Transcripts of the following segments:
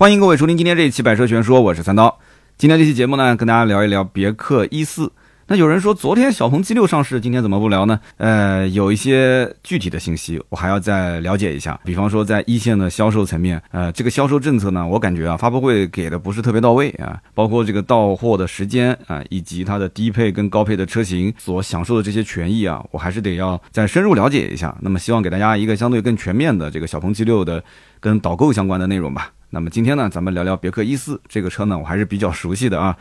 欢迎各位收听今天这一期《百车全说》，我是三刀。今天这期节目呢，跟大家聊一聊别克一四。那有人说，昨天小鹏 G 六上市，今天怎么不聊呢？呃，有一些具体的信息，我还要再了解一下。比方说，在一线的销售层面，呃，这个销售政策呢，我感觉啊，发布会给的不是特别到位啊，包括这个到货的时间啊，以及它的低配跟高配的车型所享受的这些权益啊，我还是得要再深入了解一下。那么，希望给大家一个相对更全面的这个小鹏 G 六的跟导购相关的内容吧。那么今天呢，咱们聊聊别克一四这个车呢，我还是比较熟悉的啊。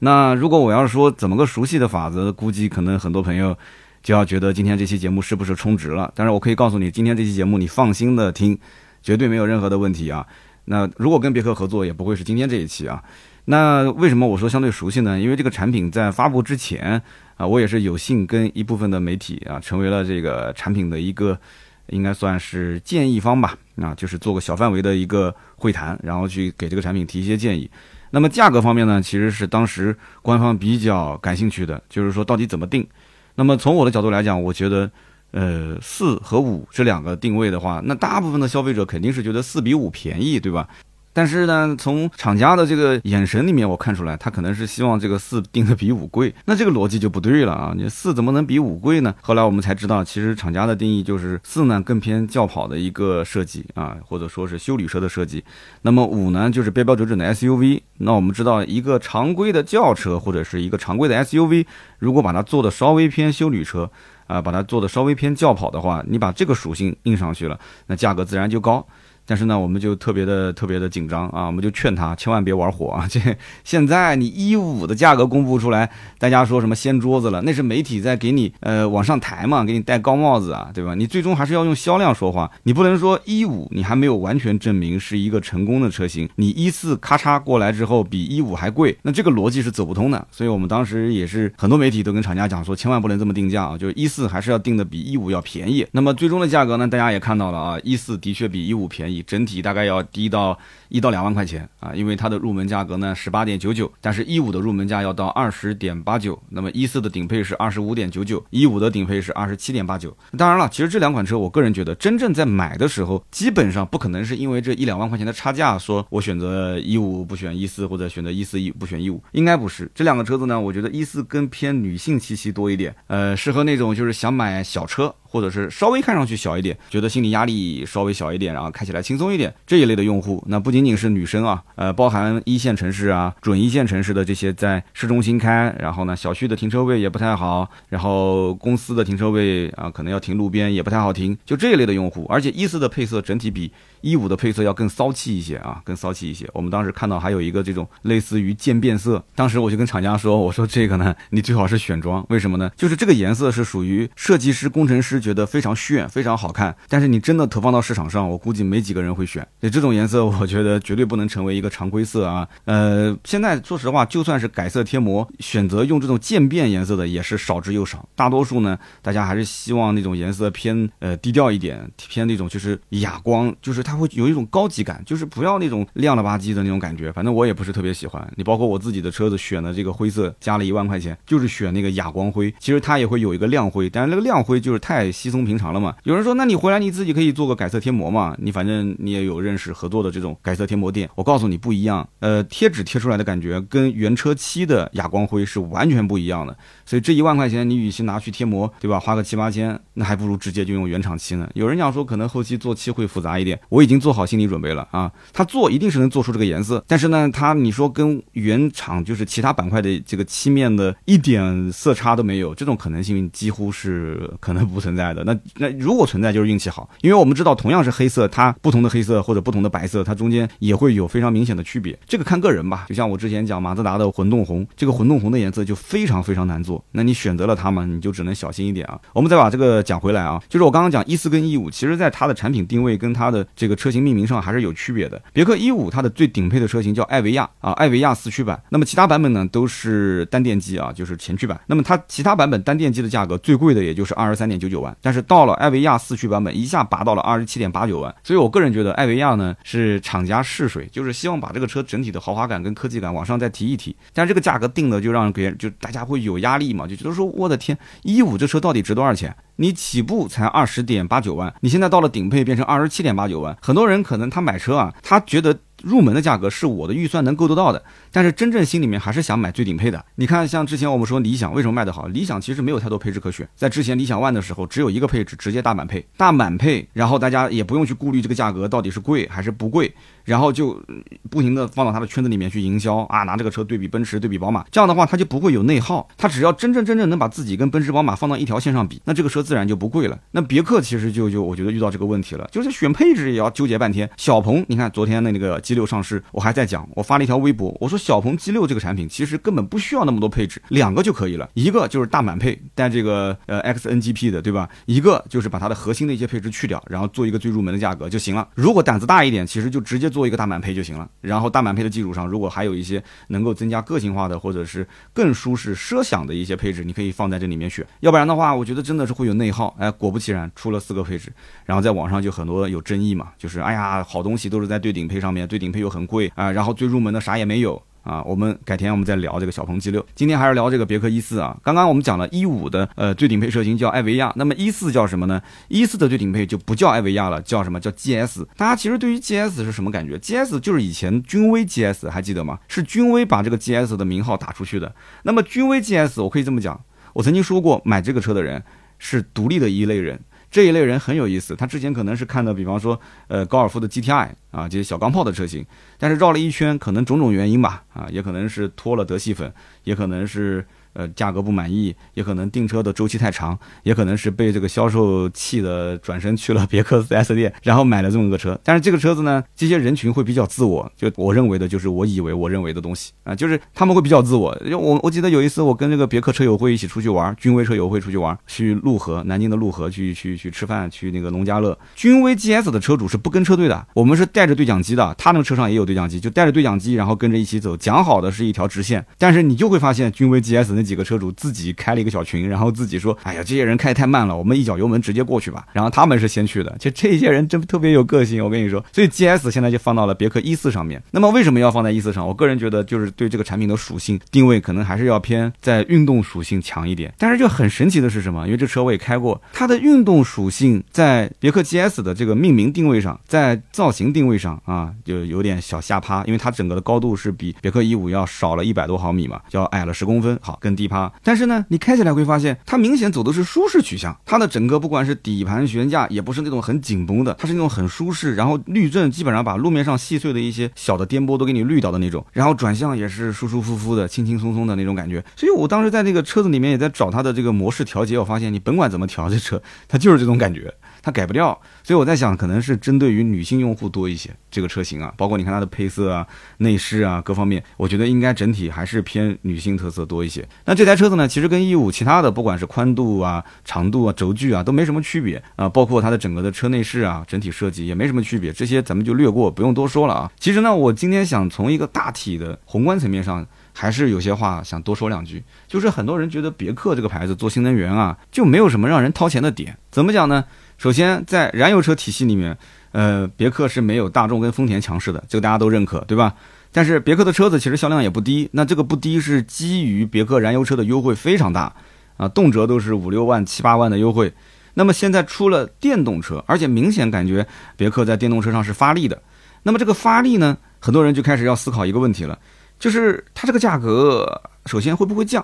那如果我要是说怎么个熟悉的法子，估计可能很多朋友就要觉得今天这期节目是不是充值了？但是我可以告诉你，今天这期节目你放心的听，绝对没有任何的问题啊。那如果跟别克合作，也不会是今天这一期啊。那为什么我说相对熟悉呢？因为这个产品在发布之前啊，我也是有幸跟一部分的媒体啊，成为了这个产品的一个。应该算是建议方吧，啊，就是做个小范围的一个会谈，然后去给这个产品提一些建议。那么价格方面呢，其实是当时官方比较感兴趣的，就是说到底怎么定。那么从我的角度来讲，我觉得，呃，四和五这两个定位的话，那大部分的消费者肯定是觉得四比五便宜，对吧？但是呢，从厂家的这个眼神里面，我看出来，他可能是希望这个四定的比五贵，那这个逻辑就不对了啊！你四怎么能比五贵呢？后来我们才知道，其实厂家的定义就是四呢更偏轿跑的一个设计啊，或者说是修旅车的设计，那么五呢就是标标准准的 SUV。那我们知道，一个常规的轿车或者是一个常规的 SUV，如果把它做的稍微偏修旅车啊，把它做的稍微偏轿跑的话，你把这个属性印上去了，那价格自然就高。但是呢，我们就特别的特别的紧张啊，我们就劝他千万别玩火啊！这现在你一五的价格公布出来，大家说什么掀桌子了？那是媒体在给你呃往上抬嘛，给你戴高帽子啊，对吧？你最终还是要用销量说话，你不能说一五你还没有完全证明是一个成功的车型，你一四咔嚓过来之后比一五还贵，那这个逻辑是走不通的。所以我们当时也是很多媒体都跟厂家讲说，千万不能这么定价啊，就是一四还是要定的比一五要便宜。那么最终的价格呢，大家也看到了啊，一四的确比一五便宜。比整体大概要低到一到两万块钱啊，因为它的入门价格呢十八点九九，但是一五的入门价要到二十点八九，那么一四的顶配是二十五点九九，一五的顶配是二十七点八九。当然了，其实这两款车，我个人觉得，真正在买的时候，基本上不可能是因为这一两万块钱的差价，说我选择一五不选一四，或者选择一四一不选一五，应该不是。这两个车子呢，我觉得一四更偏女性气息多一点，呃，适合那种就是想买小车。或者是稍微看上去小一点，觉得心理压力稍微小一点，然后开起来轻松一点这一类的用户，那不仅仅是女生啊，呃，包含一线城市啊、准一线城市的这些在市中心开，然后呢，小区的停车位也不太好，然后公司的停车位啊，可能要停路边也不太好停，就这一类的用户，而且一四的配色整体比。一五的配色要更骚气一些啊，更骚气一些。我们当时看到还有一个这种类似于渐变色，当时我就跟厂家说，我说这个呢，你最好是选装，为什么呢？就是这个颜色是属于设计师、工程师觉得非常炫、非常好看，但是你真的投放到市场上，我估计没几个人会选。所以这种颜色，我觉得绝对不能成为一个常规色啊。呃，现在说实话，就算是改色贴膜，选择用这种渐变颜色的也是少之又少，大多数呢，大家还是希望那种颜色偏呃低调一点，偏那种就是哑光，就是它。会有一种高级感，就是不要那种亮了吧唧的那种感觉。反正我也不是特别喜欢。你包括我自己的车子选的这个灰色，加了一万块钱，就是选那个哑光灰。其实它也会有一个亮灰，但是那个亮灰就是太稀松平常了嘛。有人说，那你回来你自己可以做个改色贴膜嘛？你反正你也有认识合作的这种改色贴膜店。我告诉你不一样，呃，贴纸贴出来的感觉跟原车漆的哑光灰是完全不一样的。所以这一万块钱，你与其拿去贴膜，对吧？花个七八千，那还不如直接就用原厂漆呢。有人讲说，可能后期做漆会复杂一点，我已经做好心理准备了啊。他做一定是能做出这个颜色，但是呢，他你说跟原厂就是其他板块的这个漆面的一点色差都没有，这种可能性几乎是可能不存在的。那那如果存在，就是运气好，因为我们知道同样是黑色，它不同的黑色或者不同的白色，它中间也会有非常明显的区别。这个看个人吧。就像我之前讲马自达的混动红，这个混动红的颜色就非常非常难做。那你选择了它嘛，你就只能小心一点啊。我们再把这个讲回来啊，就是我刚刚讲一四跟一五，其实在它的产品定位跟它的这个车型命名上还是有区别的。别克一五它的最顶配的车型叫艾维亚啊，艾维亚四驱版。那么其他版本呢都是单电机啊，就是前驱版。那么它其他版本单电机的价格最贵的也就是二十三点九九万，但是到了艾维亚四驱版本一下拔到了二十七点八九万。所以我个人觉得艾维亚呢是厂家试水，就是希望把这个车整体的豪华感跟科技感往上再提一提。但是这个价格定的就让别人就大家会有压力。嘛，就觉得说我的天，一五这车到底值多少钱？你起步才二十点八九万，你现在到了顶配变成二十七点八九万，很多人可能他买车啊，他觉得。入门的价格是我的预算能够得到的，但是真正心里面还是想买最顶配的。你看，像之前我们说理想为什么卖得好？理想其实没有太多配置可选，在之前理想 ONE 的时候，只有一个配置，直接大满配，大满配，然后大家也不用去顾虑这个价格到底是贵还是不贵，然后就不停的放到他的圈子里面去营销啊，拿这个车对比奔驰，对比宝马，这样的话他就不会有内耗，他只要真正真正能把自己跟奔驰、宝马放到一条线上比，那这个车自然就不贵了。那别克其实就就我觉得遇到这个问题了，就是选配置也要纠结半天。小鹏，你看昨天的那个 G 六上市，我还。在讲，我发了一条微博，我说小鹏 G 六这个产品其实根本不需要那么多配置，两个就可以了，一个就是大满配带这个呃 XNGP 的，对吧？一个就是把它的核心的一些配置去掉，然后做一个最入门的价格就行了。如果胆子大一点，其实就直接做一个大满配就行了。然后大满配的基础上，如果还有一些能够增加个性化的或者是更舒适奢享的一些配置，你可以放在这里面选。要不然的话，我觉得真的是会有内耗。哎，果不其然，出了四个配置，然后在网上就很多有争议嘛，就是哎呀，好东西都是在最顶配上面，最顶配又很贵啊，然后最入门的。啥也没有啊！我们改天我们再聊这个小鹏 G 六。今天还是聊这个别克一四啊。刚刚我们讲了一五的呃最顶配车型叫艾维亚，那么一四叫什么呢？一四的最顶配就不叫艾维亚了，叫什么叫 GS？大家其实对于 GS 是什么感觉？GS 就是以前君威 GS，还记得吗？是君威把这个 GS 的名号打出去的。那么君威 GS，我可以这么讲，我曾经说过，买这个车的人是独立的一类人。这一类人很有意思，他之前可能是看的，比方说，呃，高尔夫的 GTI 啊，这些小钢炮的车型，但是绕了一圈，可能种种原因吧，啊，也可能是脱了德系粉，也可能是。呃，价格不满意，也可能订车的周期太长，也可能是被这个销售气的，转身去了别克 4S 店，然后买了这么个车。但是这个车子呢，这些人群会比较自我，就我认为的就是我以为我认为的东西啊，就是他们会比较自我。因为我我记得有一次我跟这个别克车友会一起出去玩，君威车友会出去玩，去陆河，南京的陆河去去去吃饭，去那个农家乐。君威 GS 的车主是不跟车队的，我们是带着对讲机的，他那个车上也有对讲机，就带着对讲机，然后跟着一起走，讲好的是一条直线。但是你就会发现君威 GS 那。几个车主自己开了一个小群，然后自己说：“哎呀，这些人开太慢了，我们一脚油门直接过去吧。”然后他们是先去的，就这些人真特别有个性。我跟你说，所以 GS 现在就放到了别克一四上面。那么为什么要放在一四上？我个人觉得就是对这个产品的属性定位，可能还是要偏在运动属性强一点。但是就很神奇的是什么？因为这车我也开过，它的运动属性在别克 GS 的这个命名定位上，在造型定位上啊，就有点小下趴，因为它整个的高度是比别克一五要少了一百多毫米嘛，要矮了十公分。好，跟低趴，但是呢，你开起来会发现，它明显走的是舒适取向。它的整个不管是底盘悬架，也不是那种很紧绷的，它是那种很舒适。然后滤震基本上把路面上细碎的一些小的颠簸都给你滤掉的那种。然后转向也是舒舒服服的、轻轻松松的那种感觉。所以我当时在那个车子里面也在找它的这个模式调节，我发现你甭管怎么调，这车它就是这种感觉。它改不掉，所以我在想，可能是针对于女性用户多一些。这个车型啊，包括你看它的配色啊、内饰啊各方面，我觉得应该整体还是偏女性特色多一些。那这台车子呢，其实跟一五其他的，不管是宽度啊、长度啊、轴距啊，都没什么区别啊。包括它的整个的车内饰啊，整体设计也没什么区别。这些咱们就略过，不用多说了啊。其实呢，我今天想从一个大体的宏观层面上，还是有些话想多说两句。就是很多人觉得别克这个牌子做新能源啊，就没有什么让人掏钱的点。怎么讲呢？首先，在燃油车体系里面，呃，别克是没有大众跟丰田强势的，这个大家都认可，对吧？但是别克的车子其实销量也不低，那这个不低是基于别克燃油车的优惠非常大啊，动辄都是五六万、七八万的优惠。那么现在出了电动车，而且明显感觉别克在电动车上是发力的。那么这个发力呢，很多人就开始要思考一个问题了，就是它这个价格，首先会不会降？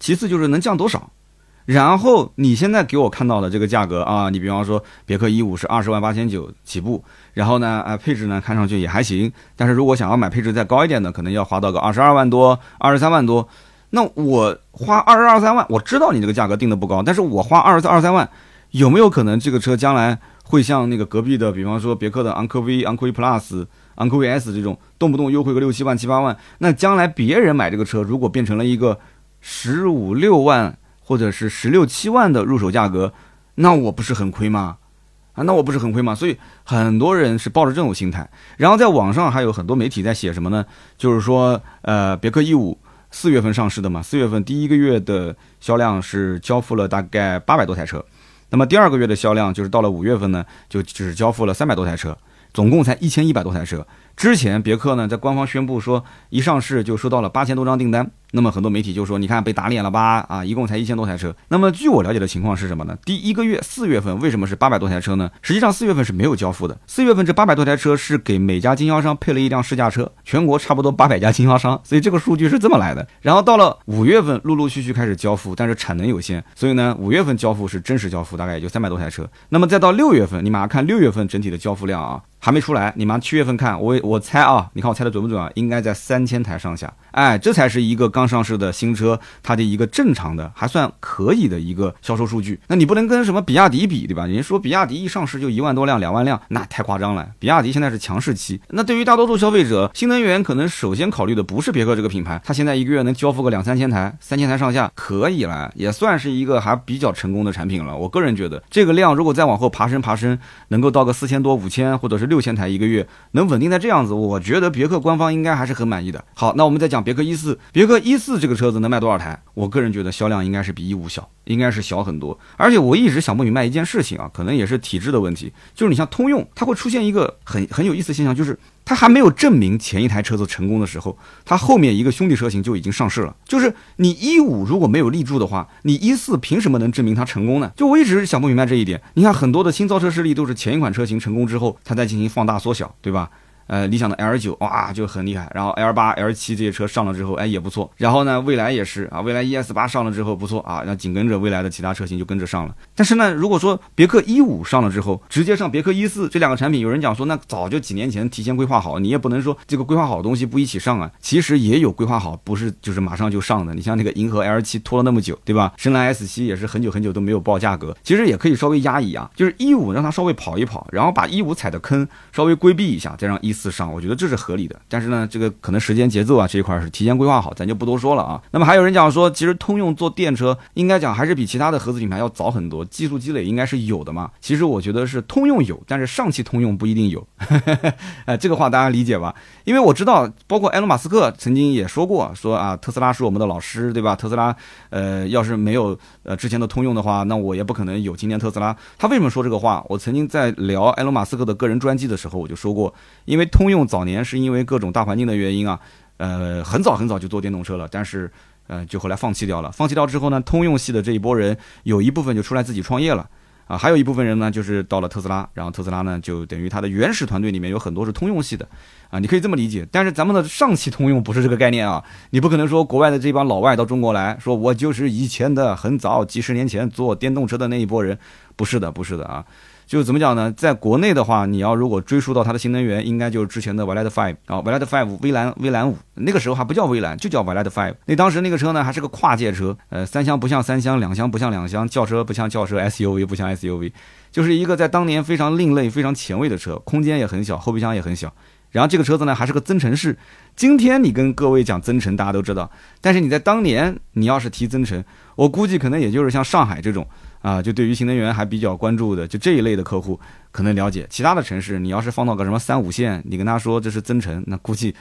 其次就是能降多少？然后你现在给我看到的这个价格啊，你比方说别克一五是二十万八千九起步，然后呢，啊配置呢看上去也还行，但是如果想要买配置再高一点的，可能要花到个二十二万多、二十三万多。那我花二十二三万，我知道你这个价格定的不高，但是我花二十二三万，有没有可能这个车将来会像那个隔壁的，比方说别克的昂科威、昂科威 Plus、昂科威 S 这种，动不动优惠个六七万、七八万？那将来别人买这个车，如果变成了一个十五六万？或者是十六七万的入手价格，那我不是很亏吗？啊，那我不是很亏吗？所以很多人是抱着这种心态。然后在网上还有很多媒体在写什么呢？就是说，呃，别克 E 五四月份上市的嘛，四月份第一个月的销量是交付了大概八百多台车，那么第二个月的销量就是到了五月份呢，就只交付了三百多台车，总共才一千一百多台车。之前别克呢在官方宣布说一上市就收到了八千多张订单。那么很多媒体就说，你看被打脸了吧？啊，一共才一千多台车。那么据我了解的情况是什么呢？第一个月四月份为什么是八百多台车呢？实际上四月份是没有交付的。四月份这八百多台车是给每家经销商配了一辆试驾车，全国差不多八百家经销商，所以这个数据是这么来的。然后到了五月份，陆陆续续开始交付，但是产能有限，所以呢，五月份交付是真实交付，大概也就三百多台车。那么再到六月份，你马上看六月份整体的交付量啊。还没出来，你马上七月份看我我猜啊，你看我猜的准不准啊？应该在三千台上下，哎，这才是一个刚上市的新车，它的一个正常的还算可以的一个销售数据。那你不能跟什么比亚迪比，对吧？人家说比亚迪一上市就一万多辆、两万辆，那太夸张了。比亚迪现在是强势期，那对于大多数消费者，新能源可能首先考虑的不是别克这个品牌，它现在一个月能交付个两三千台，三千台上下可以了，也算是一个还比较成功的产品了。我个人觉得，这个量如果再往后爬升爬升，能够到个四千多、五千或者是六千台一个月。能稳定在这样子，我觉得别克官方应该还是很满意的。好，那我们再讲别克一四，别克一四这个车子能卖多少台？我个人觉得销量应该是比一五小，应该是小很多。而且我一直想不明白一件事情啊，可能也是体制的问题，就是你像通用，它会出现一个很 很有意思的现象，就是它还没有证明前一台车子成功的时候，它后面一个兄弟车型就已经上市了。就是你一五如果没有立住的话，你一四凭什么能证明它成功呢？就我一直想不明白这一点。你看很多的新造车势力都是前一款车型成功之后，它再进行放大缩小。对吧？呃，理想的 L 九哇就很厉害，然后 L 八、L 七这些车上了之后，哎也不错。然后呢，蔚来也是啊，蔚来 ES 八上了之后不错啊，那紧跟着蔚来的其他车型就跟着上了。但是呢，如果说别克一五上了之后，直接上别克一四这两个产品，有人讲说那早就几年前提前规划好，你也不能说这个规划好的东西不一起上啊。其实也有规划好，不是就是马上就上的。你像那个银河 L 七拖了那么久，对吧？深蓝 S 七也是很久很久都没有报价格，其实也可以稍微压一压，就是一五让它稍微跑一跑，然后把一五踩的坑稍微规避一下，再让一四上，我觉得这是。合理的，但是呢，这个可能时间节奏啊这一块是提前规划好，咱就不多说了啊。那么还有人讲说，其实通用做电车应该讲还是比其他的合资品牌要早很多，技术积累应该是有的嘛。其实我觉得是通用有，但是上汽通用不一定有。哎，这个话大家理解吧？因为我知道，包括埃隆·马斯克曾经也说过，说啊，特斯拉是我们的老师，对吧？特斯拉，呃，要是没有呃之前的通用的话，那我也不可能有今天特斯拉。他为什么说这个话？我曾经在聊埃隆·马斯克的个人专辑的时候，我就说过，因为通用早年。是因为各种大环境的原因啊，呃，很早很早就做电动车了，但是，呃，就后来放弃掉了。放弃掉之后呢，通用系的这一波人有一部分就出来自己创业了，啊，还有一部分人呢，就是到了特斯拉，然后特斯拉呢，就等于它的原始团队里面有很多是通用系的，啊，你可以这么理解。但是咱们的上汽通用不是这个概念啊，你不可能说国外的这帮老外到中国来说，我就是以前的很早几十年前做电动车的那一波人，不是的，不是的啊。就怎么讲呢？在国内的话，你要如果追溯到它的新能源，应该就是之前的 v 来的 Five 啊 v 来的 Five 威兰威兰五，那个时候还不叫威兰，就叫 v 来的 Five。那当时那个车呢，还是个跨界车，呃，三厢不像三厢，两厢不像两厢，轿车不像轿车，SUV 不像 SUV，就是一个在当年非常另类、非常前卫的车，空间也很小，后备箱也很小。然后这个车子呢，还是个增程式。今天你跟各位讲增程，大家都知道，但是你在当年，你要是提增程，我估计可能也就是像上海这种。啊，就对于新能源还比较关注的，就这一类的客户可能了解。其他的城市，你要是放到个什么三五线，你跟他说这是增程，那估计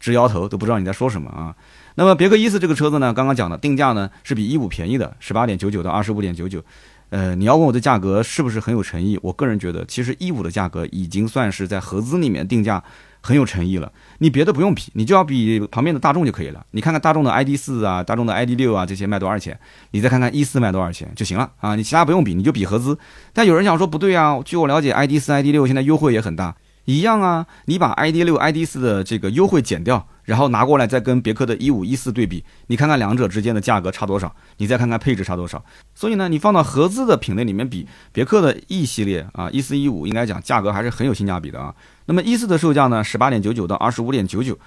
直摇头，都不知道你在说什么啊。那么别克一四这个车子呢，刚刚讲的定价呢是比一五便宜的，十八点九九到二十五点九九。呃，你要问我的价格是不是很有诚意？我个人觉得，其实一五的价格已经算是在合资里面定价。很有诚意了，你别的不用比，你就要比旁边的大众就可以了。你看看大众的 ID 四啊，大众的 ID 六啊，这些卖多少钱？你再看看 E 四卖多少钱就行了啊！你其他不用比，你就比合资。但有人想说不对啊，据我了解，ID 四、ID 六现在优惠也很大，一样啊。你把 ID 六、ID 四的这个优惠减掉。然后拿过来再跟别克的一五一四对比，你看看两者之间的价格差多少，你再看看配置差多少。所以呢，你放到合资的品类里面比，别克的 E 系列啊，一四一五应该讲价格还是很有性价比的啊。那么一四的售价呢，十八点九九到二十五点九九。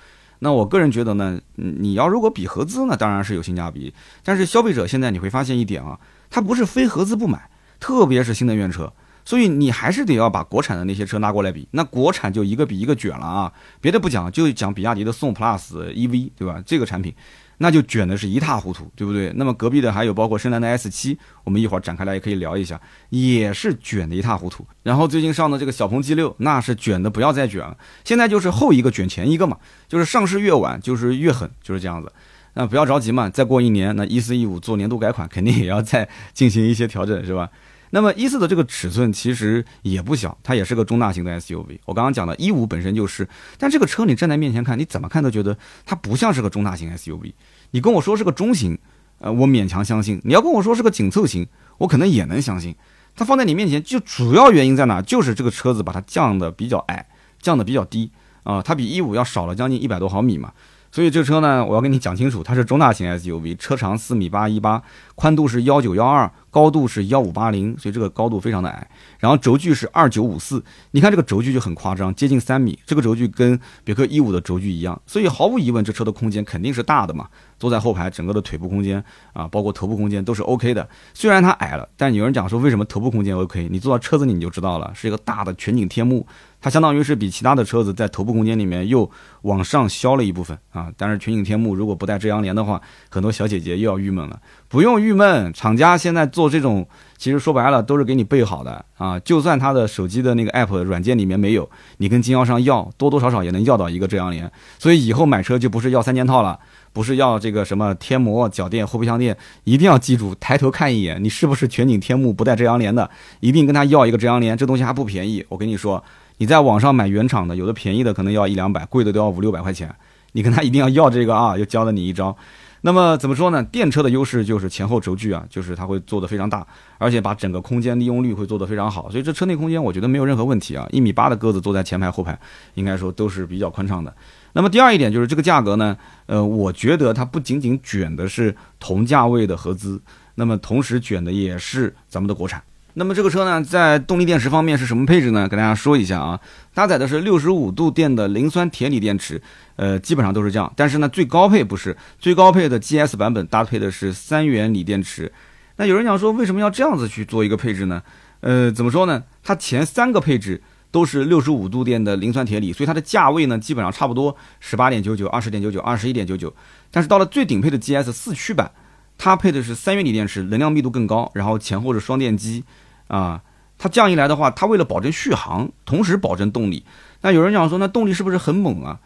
那我个人觉得呢，你要如果比合资呢，当然是有性价比。但是消费者现在你会发现一点啊，他不是非合资不买，特别是新能源车。所以你还是得要把国产的那些车拿过来比，那国产就一个比一个卷了啊！别的不讲，就讲比亚迪的宋 PLUS EV，对吧？这个产品，那就卷的是一塌糊涂，对不对？那么隔壁的还有包括深蓝的 S 七，我们一会儿展开来也可以聊一下，也是卷的一塌糊涂。然后最近上的这个小鹏 G 六，那是卷的不要再卷了。现在就是后一个卷前一个嘛，就是上市越晚就是越狠，就是这样子。那不要着急嘛，再过一年，那一四一五做年度改款，肯定也要再进行一些调整，是吧？那么一四的这个尺寸其实也不小，它也是个中大型的 SUV。我刚刚讲的一五本身就是，但这个车你站在面前看，你怎么看都觉得它不像是个中大型 SUV。你跟我说是个中型，呃，我勉强相信；你要跟我说是个紧凑型，我可能也能相信。它放在你面前，就主要原因在哪？就是这个车子把它降的比较矮，降的比较低啊，它比一五要少了将近一百多毫米嘛。所以这车呢，我要跟你讲清楚，它是中大型 SUV，车长四米八一八，宽度是幺九幺二，高度是幺五八零，所以这个高度非常的矮。然后轴距是二九五四，你看这个轴距就很夸张，接近三米，这个轴距跟别克一五的轴距一样，所以毫无疑问，这车的空间肯定是大的嘛。坐在后排，整个的腿部空间啊，包括头部空间都是 OK 的。虽然它矮了，但有人讲说为什么头部空间 OK？你坐到车子里你就知道了，是一个大的全景天幕。它相当于是比其他的车子在头部空间里面又往上削了一部分啊，但是全景天幕如果不带遮阳帘的话，很多小姐姐又要郁闷了。不用郁闷，厂家现在做这种，其实说白了都是给你备好的啊。就算他的手机的那个 app 软件里面没有，你跟经销商要，多多少少也能要到一个遮阳帘。所以以后买车就不是要三件套了，不是要这个什么天膜、脚垫、后备箱垫，一定要记住，抬头看一眼，你是不是全景天幕不带遮阳帘的，一定跟他要一个遮阳帘。这东西还不便宜，我跟你说。你在网上买原厂的，有的便宜的可能要一两百，贵的都要五六百块钱。你跟他一定要要这个啊，又教了你一招。那么怎么说呢？电车的优势就是前后轴距啊，就是它会做得非常大，而且把整个空间利用率会做得非常好。所以这车内空间我觉得没有任何问题啊。一米八的个子坐在前排后排，应该说都是比较宽敞的。那么第二一点就是这个价格呢，呃，我觉得它不仅仅卷的是同价位的合资，那么同时卷的也是咱们的国产。那么这个车呢，在动力电池方面是什么配置呢？跟大家说一下啊，搭载的是六十五度电的磷酸铁锂电池，呃，基本上都是这样。但是呢，最高配不是，最高配的 GS 版本搭配的是三元锂电池。那有人讲说，为什么要这样子去做一个配置呢？呃，怎么说呢？它前三个配置都是六十五度电的磷酸铁锂，所以它的价位呢，基本上差不多十八点九九、二十点九九、二十一点九九。但是到了最顶配的 GS 四驱版，它配的是三元锂电池，能量密度更高，然后前后是双电机。啊，它这样一来的话，它为了保证续航，同时保证动力，那有人讲说，那动力是不是很猛啊？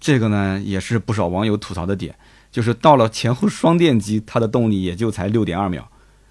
这个呢，也是不少网友吐槽的点，就是到了前后双电机，它的动力也就才六点二秒。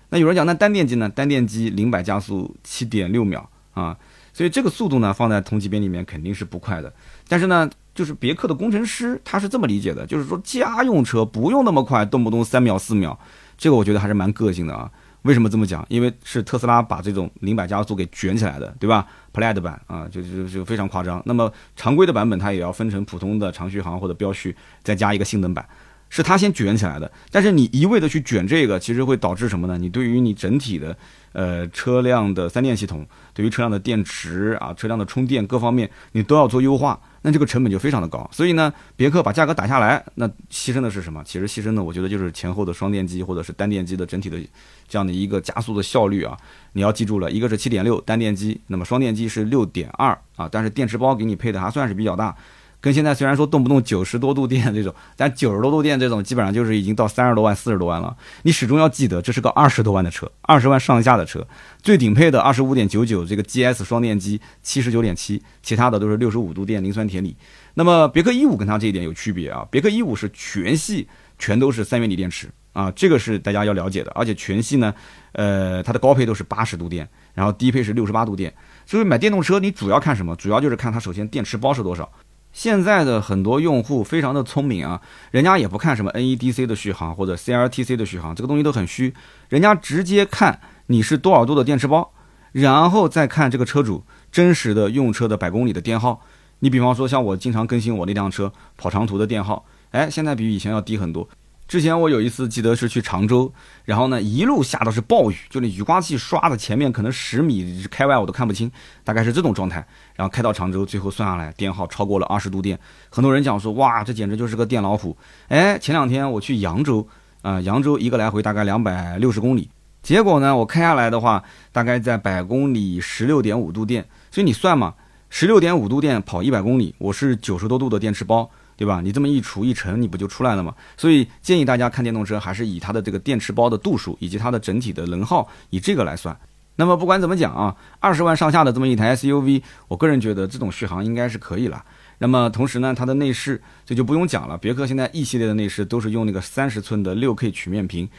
那有人讲，那单电机呢？单电机零百加速七点六秒啊，所以这个速度呢，放在同级别里面肯定是不快的。但是呢，就是别克的工程师他是这么理解的，就是说家用车不用那么快，动不动三秒四秒，这个我觉得还是蛮个性的啊。为什么这么讲？因为是特斯拉把这种零百加速给卷起来的，对吧？Plaid 版啊，就就就非常夸张。那么常规的版本它也要分成普通的长续航或者标续，再加一个性能版，是它先卷起来的。但是你一味的去卷这个，其实会导致什么呢？你对于你整体的呃车辆的三电系统，对于车辆的电池啊、车辆的充电各方面，你都要做优化。那这个成本就非常的高，所以呢，别克把价格打下来，那牺牲的是什么？其实牺牲的，我觉得就是前后的双电机或者是单电机的整体的这样的一个加速的效率啊。你要记住了，一个是七点六单电机，那么双电机是六点二啊，但是电池包给你配的还算是比较大。跟现在虽然说动不动九十多度电这种，但九十多度电这种基本上就是已经到三十多万、四十多万了。你始终要记得，这是个二十多万的车，二十万上下的车。最顶配的二十五点九九这个 GS 双电机七十九点七，其他的都是六十五度电磷酸铁锂。那么别克一五跟它这一点有区别啊，别克一五是全系全都是三元锂电池啊，这个是大家要了解的。而且全系呢，呃，它的高配都是八十度电，然后低配是六十八度电。所以买电动车你主要看什么？主要就是看它首先电池包是多少。现在的很多用户非常的聪明啊，人家也不看什么 NEDC 的续航或者 CRTC 的续航，这个东西都很虚，人家直接看你是多少度的电池包，然后再看这个车主真实的用车的百公里的电耗。你比方说像我经常更新我那辆车跑长途的电耗，哎，现在比以前要低很多。之前我有一次记得是去常州，然后呢一路下的是暴雨，就那雨刮器刷的前面可能十米开外我都看不清，大概是这种状态。然后开到常州，最后算下来电耗超过了二十度电，很多人讲说哇这简直就是个电老虎。哎，前两天我去扬州，啊扬州一个来回大概两百六十公里，结果呢我开下来的话大概在百公里十六点五度电，所以你算嘛，十六点五度电跑一百公里，我是九十多度的电池包。对吧？你这么一除一乘，你不就出来了吗？所以建议大家看电动车，还是以它的这个电池包的度数以及它的整体的能耗，以这个来算。那么不管怎么讲啊，二十万上下的这么一台 SUV，我个人觉得这种续航应该是可以了。那么同时呢，它的内饰这就不用讲了，别克现在 E 系列的内饰都是用那个三十寸的六 K 曲面屏，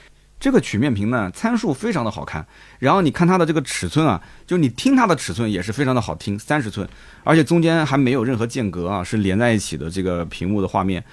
这个曲面屏呢参数非常的好看，然后你看它的这个尺寸啊，就你听它的尺寸也是非常的好听，三十寸，而且中间还没有任何间隔啊，是连在一起的这个屏幕的画面。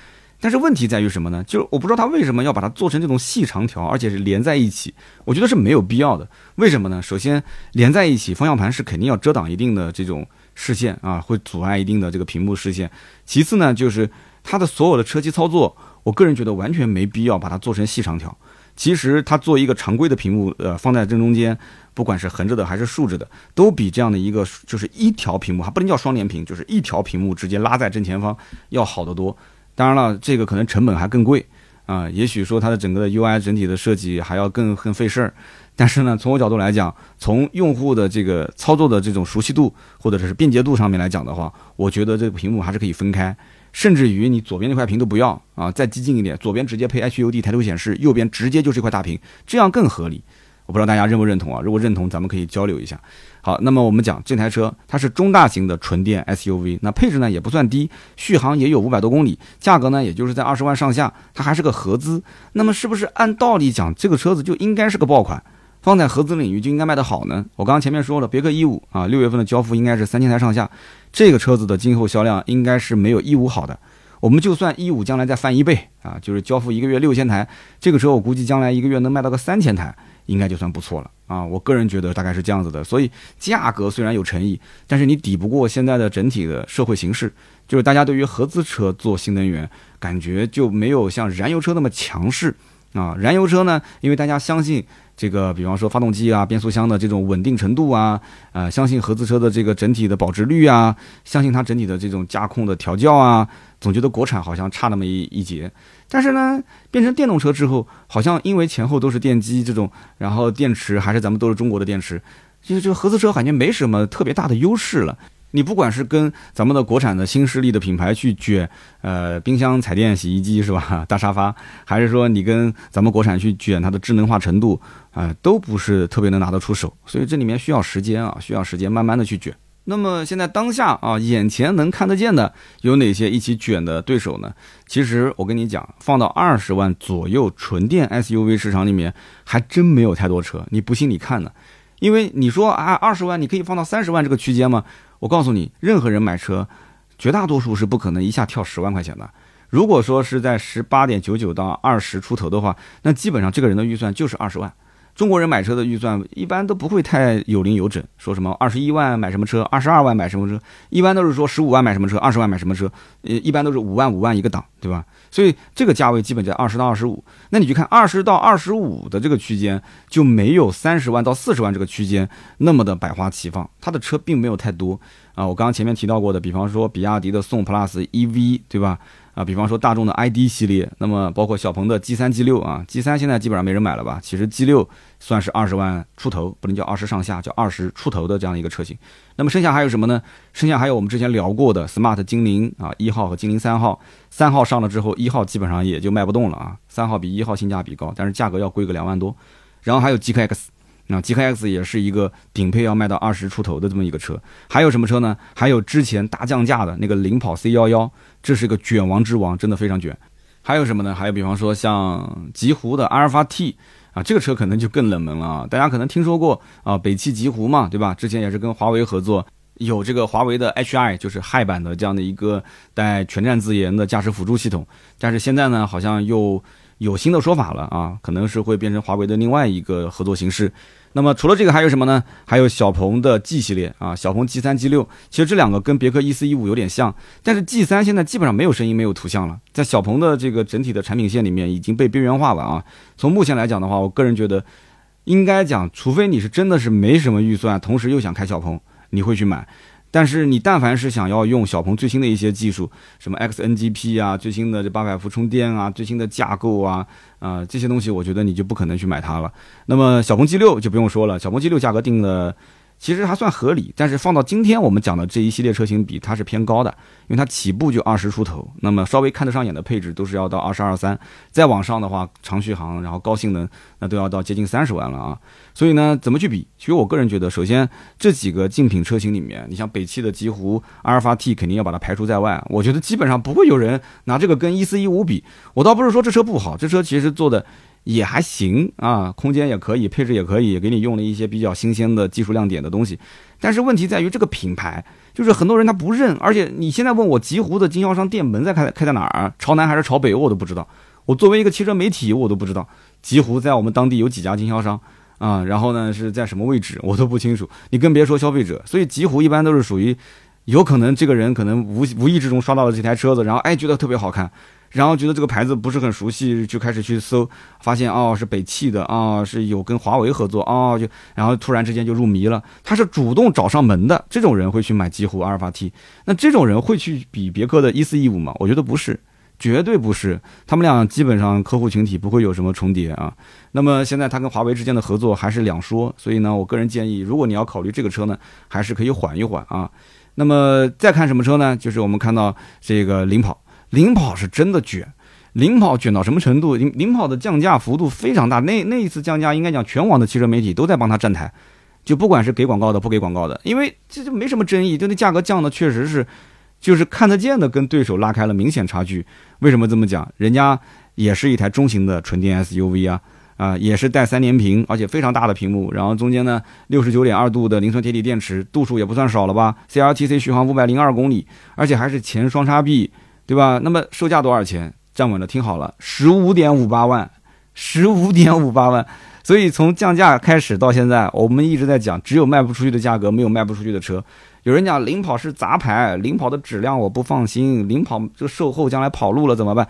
但是问题在于什么呢？就是我不知道它为什么要把它做成这种细长条，而且是连在一起，我觉得是没有必要的。为什么呢？首先连在一起，方向盘是肯定要遮挡一定的这种视线啊，会阻碍一定的这个屏幕视线。其次呢，就是它的所有的车机操作，我个人觉得完全没必要把它做成细长条。其实它做一个常规的屏幕，呃，放在正中间，不管是横着的还是竖着的，都比这样的一个就是一条屏幕，还不能叫双联屏，就是一条屏幕直接拉在正前方要好得多。当然了，这个可能成本还更贵啊，也许说它的整个的 UI 整体的设计还要更更费事儿。但是呢，从我角度来讲，从用户的这个操作的这种熟悉度或者是便捷度上面来讲的话，我觉得这个屏幕还是可以分开。甚至于你左边那块屏都不要啊，再激进一点，左边直接配 HUD 抬头显示，右边直接就是一块大屏，这样更合理。我不知道大家认不认同啊？如果认同，咱们可以交流一下。好，那么我们讲这台车，它是中大型的纯电 SUV，那配置呢也不算低，续航也有五百多公里，价格呢也就是在二十万上下，它还是个合资。那么是不是按道理讲，这个车子就应该是个爆款，放在合资领域就应该卖得好呢？我刚刚前面说了，别克一五啊，六月份的交付应该是三千台上下。这个车子的今后销量应该是没有一五好的。我们就算一五将来再翻一倍啊，就是交付一个月六千台，这个车我估计将来一个月能卖到个三千台，应该就算不错了啊。我个人觉得大概是这样子的。所以价格虽然有诚意，但是你抵不过现在的整体的社会形势，就是大家对于合资车做新能源感觉就没有像燃油车那么强势啊。燃油车呢，因为大家相信。这个，比方说发动机啊、变速箱的这种稳定程度啊，呃，相信合资车的这个整体的保值率啊，相信它整体的这种驾控的调教啊，总觉得国产好像差那么一一截。但是呢，变成电动车之后，好像因为前后都是电机这种，然后电池还是咱们都是中国的电池，其实这个合资车感觉没什么特别大的优势了。你不管是跟咱们的国产的新势力的品牌去卷，呃，冰箱、彩电、洗衣机是吧？大沙发，还是说你跟咱们国产去卷它的智能化程度，啊，都不是特别能拿得出手。所以这里面需要时间啊，需要时间慢慢的去卷。那么现在当下啊，眼前能看得见的有哪些一起卷的对手呢？其实我跟你讲，放到二十万左右纯电 SUV 市场里面，还真没有太多车。你不信你看呢？因为你说啊，二十万你可以放到三十万这个区间吗？我告诉你，任何人买车，绝大多数是不可能一下跳十万块钱的。如果说是在十八点九九到二十出头的话，那基本上这个人的预算就是二十万。中国人买车的预算一般都不会太有零有整，说什么二十一万买什么车，二十二万买什么车，一般都是说十五万买什么车，二十万买什么车，呃，一般都是五万五万一个档，对吧？所以这个价位基本在二十到二十五。那你去看二十到二十五的这个区间，就没有三十万到四十万这个区间那么的百花齐放，它的车并没有太多啊。我刚刚前面提到过的，比方说比亚迪的宋 PLUS EV，对吧？啊，比方说大众的 ID 系列，那么包括小鹏的 G 三、G 六啊，G 三现在基本上没人买了吧？其实 G 六算是二十万出头，不能叫二十上下，叫二十出头的这样一个车型。那么剩下还有什么呢？剩下还有我们之前聊过的 Smart 精灵啊，一号和精灵三号，三号上了之后，一号基本上也就卖不动了啊。三号比一号性价比高，但是价格要贵个两万多。然后还有 G K X。那 G K X 也是一个顶配要卖到二十出头的这么一个车，还有什么车呢？还有之前大降价的那个领跑 C 幺幺，这是个卷王之王，真的非常卷。还有什么呢？还有比方说像极狐的阿尔法 T 啊，这个车可能就更冷门了啊。大家可能听说过啊，北汽极狐嘛，对吧？之前也是跟华为合作，有这个华为的 H I，就是氦版的这样的一个带全站自研的驾驶辅助系统，但是现在呢，好像又有新的说法了啊，可能是会变成华为的另外一个合作形式。那么除了这个还有什么呢？还有小鹏的 G 系列啊，小鹏 G 三、G 六，其实这两个跟别克一四一五有点像，但是 G 三现在基本上没有声音、没有图像了，在小鹏的这个整体的产品线里面已经被边缘化了啊。从目前来讲的话，我个人觉得，应该讲，除非你是真的是没什么预算，同时又想开小鹏，你会去买。但是你但凡是想要用小鹏最新的一些技术，什么 XNGP 啊，最新的这八百伏充电啊，最新的架构啊，啊这些东西，我觉得你就不可能去买它了。那么小鹏 G 六就不用说了，小鹏 G 六价格定了。其实还算合理，但是放到今天我们讲的这一系列车型比它是偏高的，因为它起步就二十出头，那么稍微看得上眼的配置都是要到二十二三，再往上的话，长续航然后高性能，那都要到接近三十万了啊。所以呢，怎么去比？其实我个人觉得，首先这几个竞品车型里面，你像北汽的极狐、阿尔法 T 肯定要把它排除在外。我觉得基本上不会有人拿这个跟一四一五比。我倒不是说这车不好，这车其实做的。也还行啊，空间也可以，配置也可以，给你用了一些比较新鲜的技术亮点的东西。但是问题在于这个品牌，就是很多人他不认，而且你现在问我极狐的经销商店门在开开在哪儿，朝南还是朝北，我都不知道。我作为一个汽车媒体，我都不知道极狐在我们当地有几家经销商啊，然后呢是在什么位置，我都不清楚。你更别说消费者，所以极狐一般都是属于，有可能这个人可能无无意之中刷到了这台车子，然后哎觉得特别好看。然后觉得这个牌子不是很熟悉，就开始去搜，发现哦是北汽的啊，是有跟华为合作啊，就然后突然之间就入迷了。他是主动找上门的，这种人会去买极狐阿尔法 T。那这种人会去比别克的一四一五吗？我觉得不是，绝对不是。他们俩基本上客户群体不会有什么重叠啊。那么现在他跟华为之间的合作还是两说，所以呢，我个人建议，如果你要考虑这个车呢，还是可以缓一缓啊。那么再看什么车呢？就是我们看到这个领跑。领跑是真的卷，领跑卷到什么程度？领领跑的降价幅度非常大，那那一次降价，应该讲全网的汽车媒体都在帮他站台，就不管是给广告的不给广告的，因为这就没什么争议，就那价格降的确实是，就是看得见的跟对手拉开了明显差距。为什么这么讲？人家也是一台中型的纯电 SUV 啊，啊也是带三连屏，而且非常大的屏幕，然后中间呢六十九点二度的磷酸铁锂电池，度数也不算少了吧？CLTC 续航五百零二公里，而且还是前双叉臂。对吧？那么售价多少钱？站稳了，听好了，十五点五八万，十五点五八万。所以从降价开始到现在，我们一直在讲，只有卖不出去的价格，没有卖不出去的车。有人讲领跑是杂牌，领跑的质量我不放心，领跑这售后将来跑路了怎么办？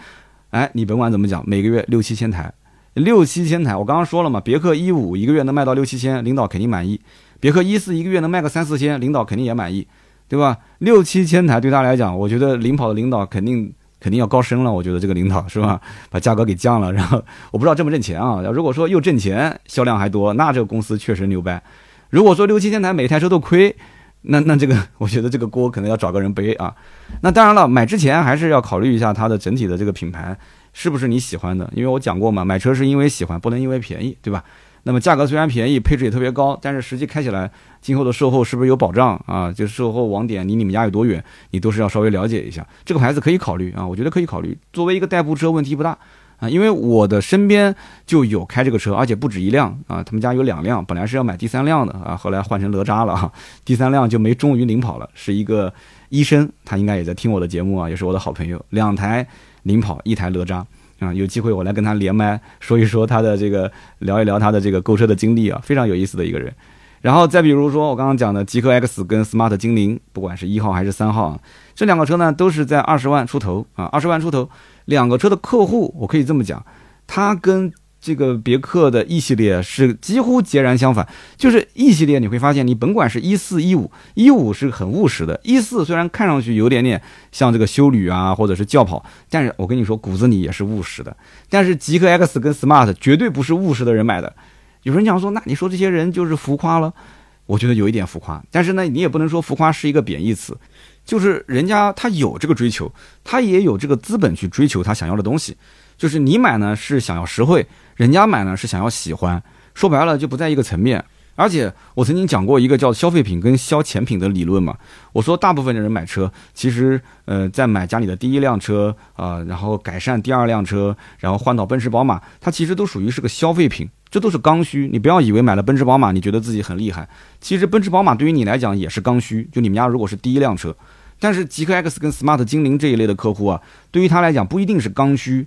哎，你甭管怎么讲，每个月六七千台，六七千台。我刚刚说了嘛，别克一五一个月能卖到六七千，领导肯定满意；别克一四一个月能卖个三四千，领导肯定也满意。对吧？六七千台对他来讲，我觉得领跑的领导肯定肯定要高升了。我觉得这个领导是吧？把价格给降了，然后我不知道挣不挣钱啊。如果说又挣钱，销量还多，那这个公司确实牛掰。如果说六七千台每台车都亏，那那这个我觉得这个锅可能要找个人背啊。那当然了，买之前还是要考虑一下它的整体的这个品牌是不是你喜欢的。因为我讲过嘛，买车是因为喜欢，不能因为便宜，对吧？那么价格虽然便宜，配置也特别高，但是实际开起来，今后的售后是不是有保障啊？就是售后网点离你们家有多远，你都是要稍微了解一下。这个牌子可以考虑啊，我觉得可以考虑。作为一个代步车，问题不大啊，因为我的身边就有开这个车，而且不止一辆啊。他们家有两辆，本来是要买第三辆的啊，后来换成哪吒了哈，第三辆就没忠于领跑了。是一个医生，他应该也在听我的节目啊，也是我的好朋友。两台领跑，一台哪吒。啊，有机会我来跟他连麦说一说他的这个，聊一聊他的这个购车的经历啊，非常有意思的一个人。然后再比如说我刚刚讲的极客 X 跟 Smart 精灵，不管是一号还是三号啊，这两个车呢都是在二十万出头啊，二十万出头，两个车的客户我可以这么讲，他跟。这个别克的 E 系列是几乎截然相反，就是 E 系列你会发现，你甭管是一四一五，一五是很务实的，一四虽然看上去有点点像这个修旅啊，或者是轿跑，但是我跟你说骨子里也是务实的。但是极客 X 跟 Smart 绝对不是务实的人买的。有人讲说，那你说这些人就是浮夸了？我觉得有一点浮夸，但是呢，你也不能说浮夸是一个贬义词，就是人家他有这个追求，他也有这个资本去追求他想要的东西。就是你买呢是想要实惠，人家买呢是想要喜欢，说白了就不在一个层面。而且我曾经讲过一个叫消费品跟消遣品的理论嘛，我说大部分的人买车，其实呃在买家里的第一辆车啊，然后改善第二辆车，然后换到奔驰宝马，它其实都属于是个消费品，这都是刚需。你不要以为买了奔驰宝马你觉得自己很厉害，其实奔驰宝马对于你来讲也是刚需。就你们家如果是第一辆车，但是极客 X 跟 Smart 精灵这一类的客户啊，对于他来讲不一定是刚需。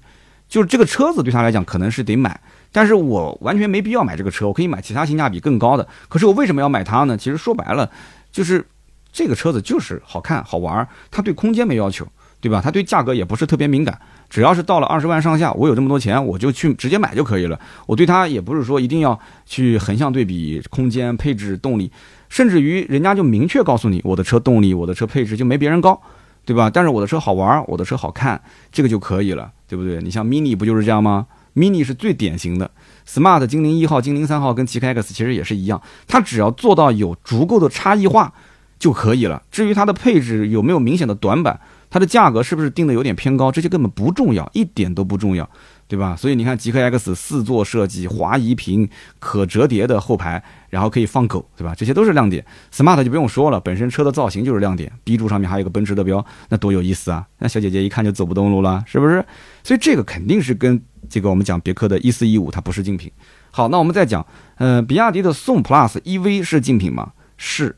就是这个车子对他来讲可能是得买，但是我完全没必要买这个车，我可以买其他性价比更高的。可是我为什么要买它呢？其实说白了，就是这个车子就是好看好玩，它对空间没要求，对吧？它对价格也不是特别敏感，只要是到了二十万上下，我有这么多钱，我就去直接买就可以了。我对它也不是说一定要去横向对比空间、配置、动力，甚至于人家就明确告诉你，我的车动力、我的车配置就没别人高。对吧？但是我的车好玩，我的车好看，这个就可以了，对不对？你像 Mini 不就是这样吗？Mini 是最典型的，Smart 精灵一号、精灵三号跟极客 X 其实也是一样，它只要做到有足够的差异化就可以了。至于它的配置有没有明显的短板，它的价格是不是定的有点偏高？这些根本不重要，一点都不重要，对吧？所以你看极客 X 四座设计，滑移屏，可折叠的后排，然后可以放狗，对吧？这些都是亮点。Smart 就不用说了，本身车的造型就是亮点，B 柱上面还有个奔驰的标，那多有意思啊！那小姐姐一看就走不动路了，是不是？所以这个肯定是跟这个我们讲别克的一四一五它不是竞品。好，那我们再讲，呃，比亚迪的宋 PLUS EV 是竞品吗？是，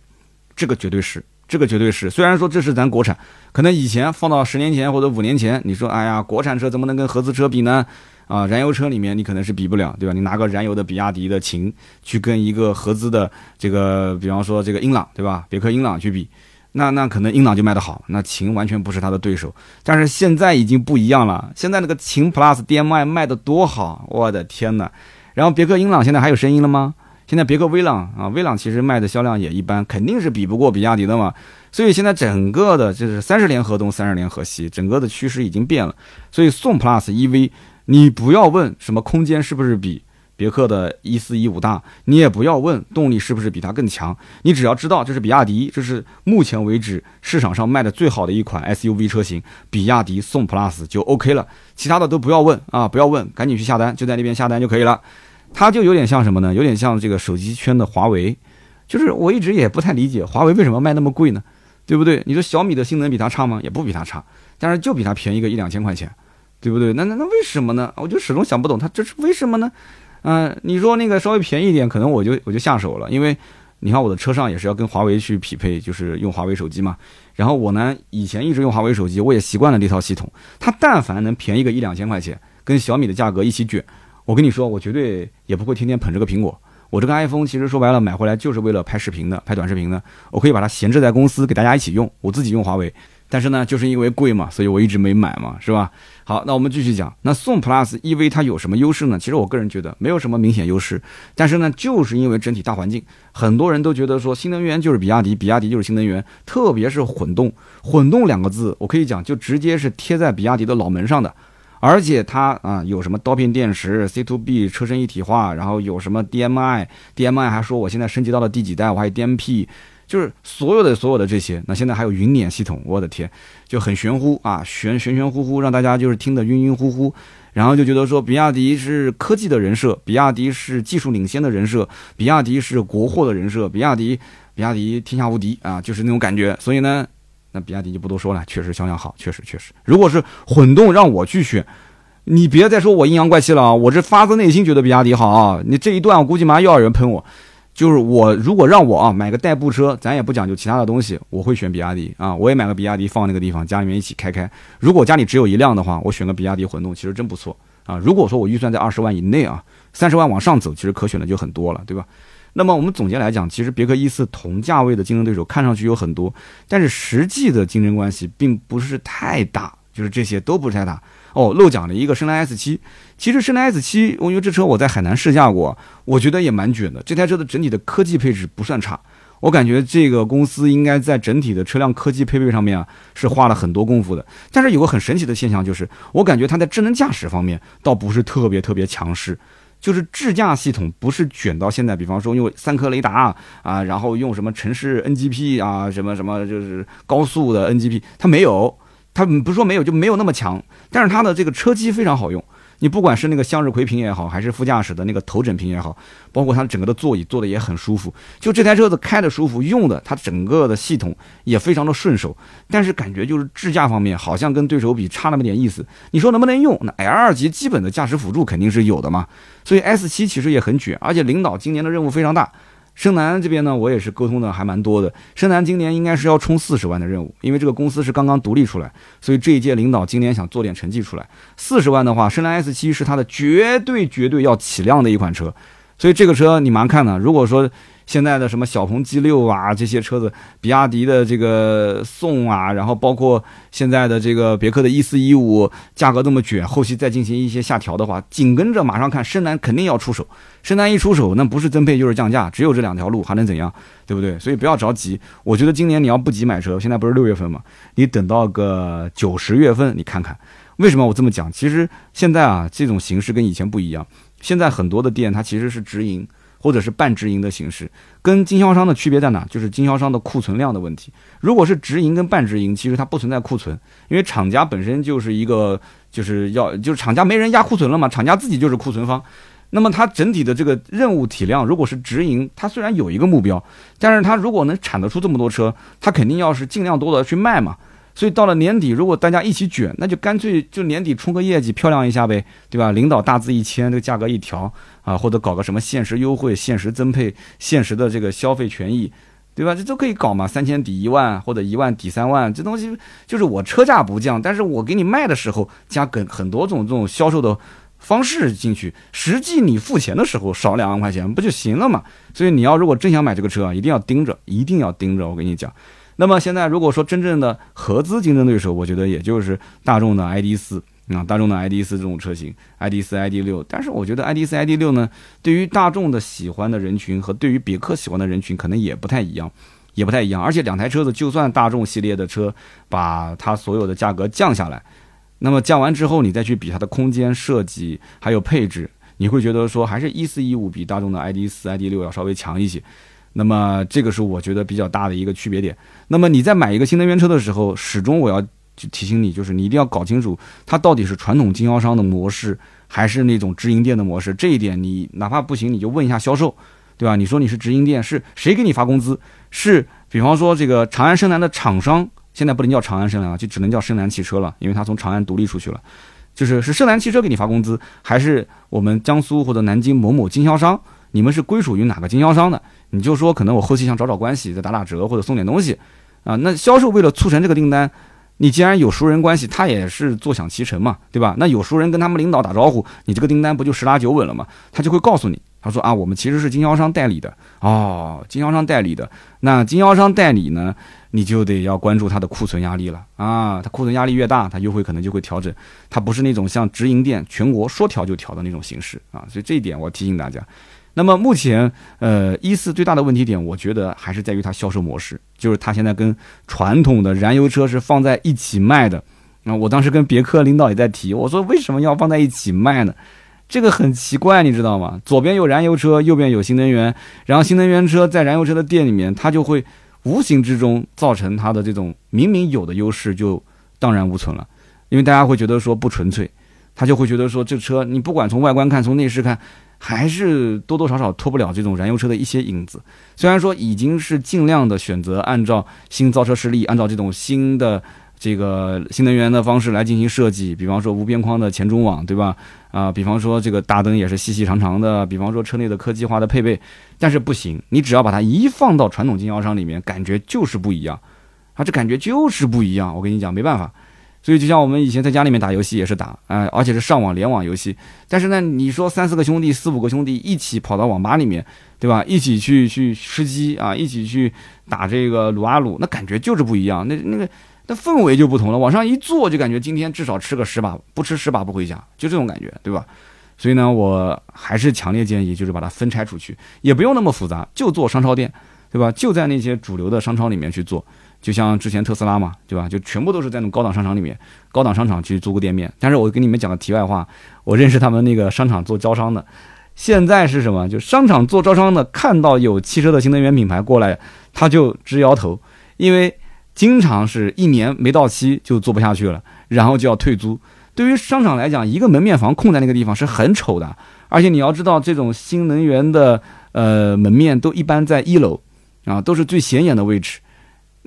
这个绝对是。这个绝对是，虽然说这是咱国产，可能以前放到十年前或者五年前，你说，哎呀，国产车怎么能跟合资车比呢？啊，燃油车里面你可能是比不了，对吧？你拿个燃油的比亚迪的秦去跟一个合资的这个，比方说这个英朗，对吧？别克英朗去比，那那可能英朗就卖得好，那秦完全不是它的对手。但是现在已经不一样了，现在那个秦 Plus DM-i 卖的多好，我的天哪！然后别克英朗现在还有声音了吗？现在别克威朗啊，威朗其实卖的销量也一般，肯定是比不过比亚迪的嘛。所以现在整个的就是三十年河东，三十年河西，整个的趋势已经变了。所以宋 Plus EV，你不要问什么空间是不是比别克的一四一五大，你也不要问动力是不是比它更强，你只要知道这是比亚迪，这是目前为止市场上卖的最好的一款 SUV 车型，比亚迪宋 Plus 就 OK 了，其他的都不要问啊，不要问，赶紧去下单，就在那边下单就可以了。它就有点像什么呢？有点像这个手机圈的华为，就是我一直也不太理解华为为什么卖那么贵呢？对不对？你说小米的性能比它差吗？也不比它差，但是就比它便宜个一两千块钱，对不对？那那那为什么呢？我就始终想不懂，它这是为什么呢？嗯，你说那个稍微便宜一点，可能我就我就下手了，因为你看我的车上也是要跟华为去匹配，就是用华为手机嘛。然后我呢，以前一直用华为手机，我也习惯了这套系统。它但凡能便宜个一两千块钱，跟小米的价格一起卷。我跟你说，我绝对也不会天天捧这个苹果。我这个 iPhone 其实说白了买回来就是为了拍视频的，拍短视频的。我可以把它闲置在公司给大家一起用，我自己用华为。但是呢，就是因为贵嘛，所以我一直没买嘛，是吧？好，那我们继续讲。那宋 Plus EV 它有什么优势呢？其实我个人觉得没有什么明显优势。但是呢，就是因为整体大环境，很多人都觉得说新能源就是比亚迪，比亚迪就是新能源，特别是混动。混动两个字，我可以讲就直接是贴在比亚迪的脑门上的。而且它啊有什么刀片电池、C to B 车身一体化，然后有什么 DMI，DMI 还说我现在升级到了第几代，我还有 DMP，就是所有的所有的这些，那现在还有云辇系统，我的天，就很玄乎啊，玄玄玄乎乎，让大家就是听得晕晕乎乎，然后就觉得说比亚迪是科技的人设，比亚迪是技术领先的人设，比亚迪是国货的人设，比亚迪比亚迪天下无敌啊，就是那种感觉，所以呢。那比亚迪就不多说了，确实销量好，确实确实。如果是混动让我去选，你别再说我阴阳怪气了啊！我这发自内心觉得比亚迪好啊！你这一段我估计马上又要有人喷我。就是我如果让我啊买个代步车，咱也不讲究其他的东西，我会选比亚迪啊！我也买个比亚迪放那个地方，家里面一起开开。如果家里只有一辆的话，我选个比亚迪混动其实真不错啊！如果说我预算在二十万以内啊，三十万往上走，其实可选的就很多了，对吧？那么我们总结来讲，其实别克一四同价位的竞争对手看上去有很多，但是实际的竞争关系并不是太大，就是这些都不是太大。哦，漏讲了一个深蓝 S 七，其实深蓝 S 七，我因为这车我在海南试驾过，我觉得也蛮卷的。这台车的整体的科技配置不算差，我感觉这个公司应该在整体的车辆科技配备上面啊是花了很多功夫的。但是有个很神奇的现象，就是我感觉它在智能驾驶方面倒不是特别特别强势。就是智驾系统不是卷到现在，比方说用三颗雷达啊，然后用什么城市 NGP 啊，什么什么就是高速的 NGP，它没有，它不是说没有就没有那么强，但是它的这个车机非常好用。你不管是那个向日葵屏也好，还是副驾驶的那个头枕屏也好，包括它整个的座椅坐的也很舒服。就这台车子开的舒服，用的它整个的系统也非常的顺手。但是感觉就是智驾方面好像跟对手比差那么点意思。你说能不能用？那 L 二级基本的驾驶辅助肯定是有的嘛。所以 S 七其实也很卷，而且领导今年的任务非常大。深蓝这边呢，我也是沟通的还蛮多的。深蓝今年应该是要冲四十万的任务，因为这个公司是刚刚独立出来，所以这一届领导今年想做点成绩出来。四十万的话，深蓝 S 七是它的绝对绝对要起量的一款车，所以这个车你蛮看的。如果说现在的什么小鹏 G 六啊，这些车子，比亚迪的这个宋啊，然后包括现在的这个别克的一四一五，价格这么卷，后期再进行一些下调的话，紧跟着马上看深蓝肯定要出手。深蓝一出手，那不是增配就是降价，只有这两条路，还能怎样？对不对？所以不要着急。我觉得今年你要不急买车，现在不是六月份嘛，你等到个九十月份，你看看。为什么我这么讲？其实现在啊，这种形式跟以前不一样。现在很多的店它其实是直营。或者是半直营的形式，跟经销商的区别在哪？就是经销商的库存量的问题。如果是直营跟半直营，其实它不存在库存，因为厂家本身就是一个就是要就是厂家没人压库存了嘛，厂家自己就是库存方。那么它整体的这个任务体量，如果是直营，它虽然有一个目标，但是它如果能产得出这么多车，它肯定要是尽量多的去卖嘛。所以到了年底，如果大家一起卷，那就干脆就年底冲个业绩，漂亮一下呗，对吧？领导大字一签，这个价格一调啊，或者搞个什么限时优惠、限时增配、限时的这个消费权益，对吧？这都可以搞嘛，三千抵一万或者一万抵三万，这东西就是我车价不降，但是我给你卖的时候加很很多种这种销售的方式进去，实际你付钱的时候少两万块钱不就行了嘛？所以你要如果真想买这个车啊，一定要盯着，一定要盯着，我跟你讲。那么现在如果说真正的合资竞争对手，我觉得也就是大众的 ID 四啊，大众的 ID 四这种车型，ID 四、ID 六。但是我觉得 ID 四、ID 六呢，对于大众的喜欢的人群和对于别克喜欢的人群可能也不太一样，也不太一样。而且两台车子，就算大众系列的车把它所有的价格降下来，那么降完之后，你再去比它的空间设计还有配置，你会觉得说还是一四一五比大众的 ID 四、ID 六要稍微强一些。那么这个是我觉得比较大的一个区别点。那么你在买一个新能源车的时候，始终我要提醒你，就是你一定要搞清楚它到底是传统经销商的模式，还是那种直营店的模式。这一点你哪怕不行，你就问一下销售，对吧？你说你是直营店，是谁给你发工资？是比方说这个长安深蓝的厂商，现在不能叫长安深蓝了，就只能叫深蓝汽车了，因为它从长安独立出去了。就是是深蓝汽车给你发工资，还是我们江苏或者南京某某经销商？你们是归属于哪个经销商的？你就说可能我后期想找找关系，再打打折或者送点东西，啊，那销售为了促成这个订单，你既然有熟人关系，他也是坐享其成嘛，对吧？那有熟人跟他们领导打招呼，你这个订单不就十拿九稳了吗？他就会告诉你，他说啊，我们其实是经销商代理的哦，经销商代理的，那经销商代理呢，你就得要关注他的库存压力了啊，他库存压力越大，他优惠可能就会调整，他不是那种像直营店全国说调就调的那种形式啊，所以这一点我提醒大家。那么目前，呃，一四最大的问题点，我觉得还是在于它销售模式，就是它现在跟传统的燃油车是放在一起卖的。那我当时跟别克领导也在提，我说为什么要放在一起卖呢？这个很奇怪，你知道吗？左边有燃油车，右边有新能源，然后新能源车在燃油车的店里面，它就会无形之中造成它的这种明明有的优势就荡然无存了，因为大家会觉得说不纯粹，他就会觉得说这车你不管从外观看，从内饰看。还是多多少少脱不了这种燃油车的一些影子。虽然说已经是尽量的选择按照新造车势力，按照这种新的这个新能源的方式来进行设计，比方说无边框的前中网，对吧？啊，比方说这个大灯也是细细长长的，比方说车内的科技化的配备，但是不行，你只要把它一放到传统经销商里面，感觉就是不一样啊，这感觉就是不一样。我跟你讲，没办法。所以，就像我们以前在家里面打游戏也是打，哎，而且是上网联网游戏。但是呢，你说三四个兄弟、四五个兄弟一起跑到网吧里面，对吧？一起去去吃鸡啊，一起去打这个撸啊撸，那感觉就是不一样。那那个那氛围就不同了。往上一坐，就感觉今天至少吃个十把，不吃十把不回家，就这种感觉，对吧？所以呢，我还是强烈建议，就是把它分拆出去，也不用那么复杂，就做商超店，对吧？就在那些主流的商超里面去做。就像之前特斯拉嘛，对吧？就全部都是在那种高档商场里面，高档商场去租个店面。但是我跟你们讲个题外话，我认识他们那个商场做招商的，现在是什么？就商场做招商的，看到有汽车的新能源品牌过来，他就直摇头，因为经常是一年没到期就做不下去了，然后就要退租。对于商场来讲，一个门面房空在那个地方是很丑的，而且你要知道，这种新能源的呃门面都一般在一楼啊，都是最显眼的位置。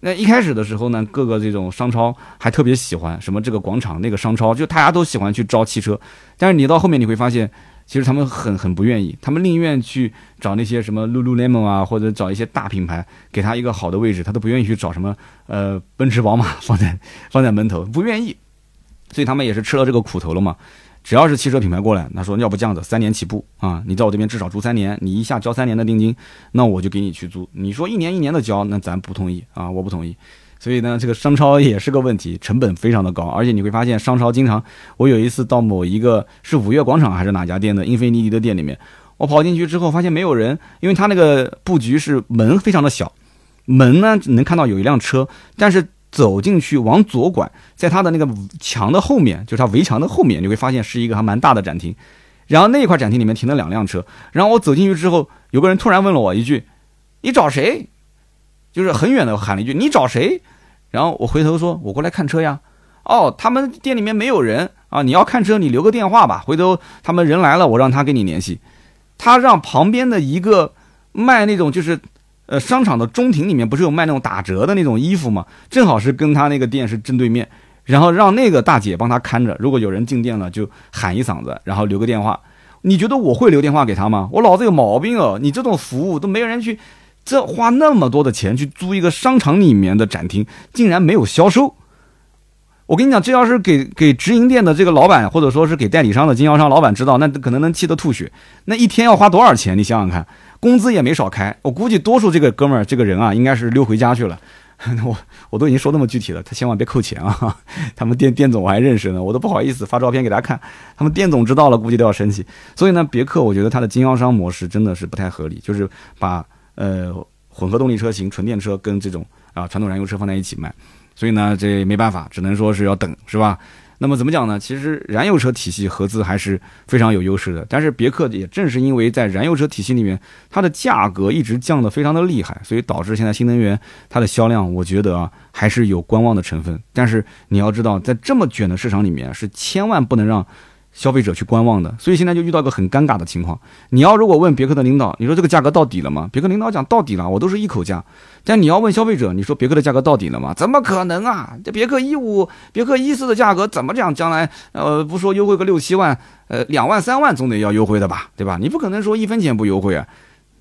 那一开始的时候呢，各个这种商超还特别喜欢什么这个广场那个商超，就大家都喜欢去招汽车。但是你到后面你会发现，其实他们很很不愿意，他们宁愿去找那些什么 Lululemon 啊，或者找一些大品牌给他一个好的位置，他都不愿意去找什么呃奔驰宝马放在放在门头，不愿意。所以他们也是吃了这个苦头了嘛。只要是汽车品牌过来，他说要不这样子，三年起步啊，你在我这边至少租三年，你一下交三年的定金，那我就给你去租。你说一年一年的交，那咱不同意啊，我不同意。所以呢，这个商超也是个问题，成本非常的高，而且你会发现商超经常，我有一次到某一个是五月广场还是哪家店的英菲尼迪的店里面，我跑进去之后发现没有人，因为他那个布局是门非常的小，门呢能看到有一辆车，但是。走进去往左拐，在它的那个墙的后面，就是它围墙的后面，你会发现是一个还蛮大的展厅。然后那一块展厅里面停了两辆车。然后我走进去之后，有个人突然问了我一句：“你找谁？”就是很远的喊了一句：“你找谁？”然后我回头说：“我过来看车呀。”哦，他们店里面没有人啊！你要看车，你留个电话吧。回头他们人来了，我让他跟你联系。他让旁边的一个卖那种就是，呃，商场的中庭里面不是有卖那种打折的那种衣服吗？正好是跟他那个店是正对面。然后让那个大姐帮他看着，如果有人进店了，就喊一嗓子，然后留个电话。你觉得我会留电话给他吗？我脑子有毛病哦！你这种服务都没有人去，这花那么多的钱去租一个商场里面的展厅，竟然没有销售。我跟你讲，这要是给给直营店的这个老板，或者说是给代理商的经销商老板知道，那可能能气得吐血。那一天要花多少钱？你想想看，工资也没少开。我估计多数这个哥们儿这个人啊，应该是溜回家去了。我我都已经说那么具体了，他千万别扣钱啊！他们店店总我还认识呢，我都不好意思发照片给他看。他们店总知道了，估计都要生气。所以呢，别克我觉得它的经销商模式真的是不太合理，就是把呃混合动力车型、纯电车跟这种啊传统燃油车放在一起卖。所以呢，这没办法，只能说是要等，是吧？那么怎么讲呢？其实燃油车体系合资还是非常有优势的。但是别克也正是因为在燃油车体系里面，它的价格一直降得非常的厉害，所以导致现在新能源它的销量，我觉得啊还是有观望的成分。但是你要知道，在这么卷的市场里面，是千万不能让。消费者去观望的，所以现在就遇到一个很尴尬的情况。你要如果问别克的领导，你说这个价格到底了吗？别克领导讲到底了，我都是一口价。但你要问消费者，你说别克的价格到底了吗？怎么可能啊？这别克一五、别克一四的价格怎么讲？将来呃不说优惠个六七万，呃两万三万总得要优惠的吧，对吧？你不可能说一分钱不优惠啊，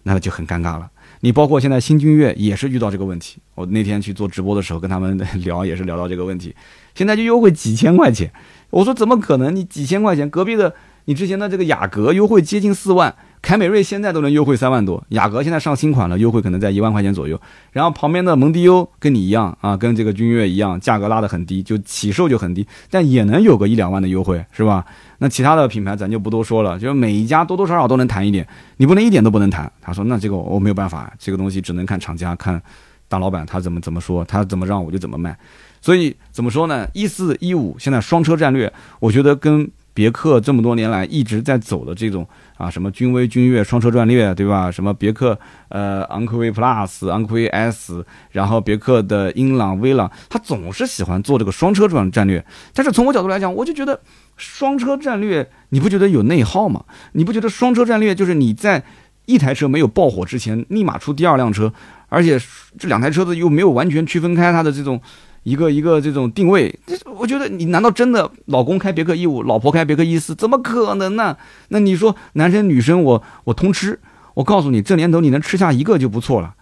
那就很尴尬了。你包括现在新君越也是遇到这个问题。我那天去做直播的时候跟他们聊，也是聊到这个问题。现在就优惠几千块钱。我说怎么可能？你几千块钱，隔壁的你之前的这个雅阁优惠接近四万，凯美瑞现在都能优惠三万多，雅阁现在上新款了，优惠可能在一万块钱左右。然后旁边的蒙迪欧跟你一样啊，跟这个君越一样，价格拉得很低，就起售就很低，但也能有个一两万的优惠，是吧？那其他的品牌咱就不多说了，就是每一家多多少少都能谈一点，你不能一点都不能谈。他说那这个我没有办法，这个东西只能看厂家，看大老板他怎么怎么说，他怎么让我就怎么卖。所以怎么说呢？一四一五现在双车战略，我觉得跟别克这么多年来一直在走的这种啊，什么君威、君越双车战略，对吧？什么别克呃昂科威 Plus、昂科威 S，然后别克的英朗、威朗，他总是喜欢做这个双车转战略。但是从我角度来讲，我就觉得双车战略，你不觉得有内耗吗？你不觉得双车战略就是你在一台车没有爆火之前，立马出第二辆车，而且这两台车子又没有完全区分开它的这种。一个一个这种定位，我觉得你难道真的老公开别克一五，老婆开别克一四，怎么可能呢？那你说男生女生我我通吃，我告诉你，这年头你能吃下一个就不错了，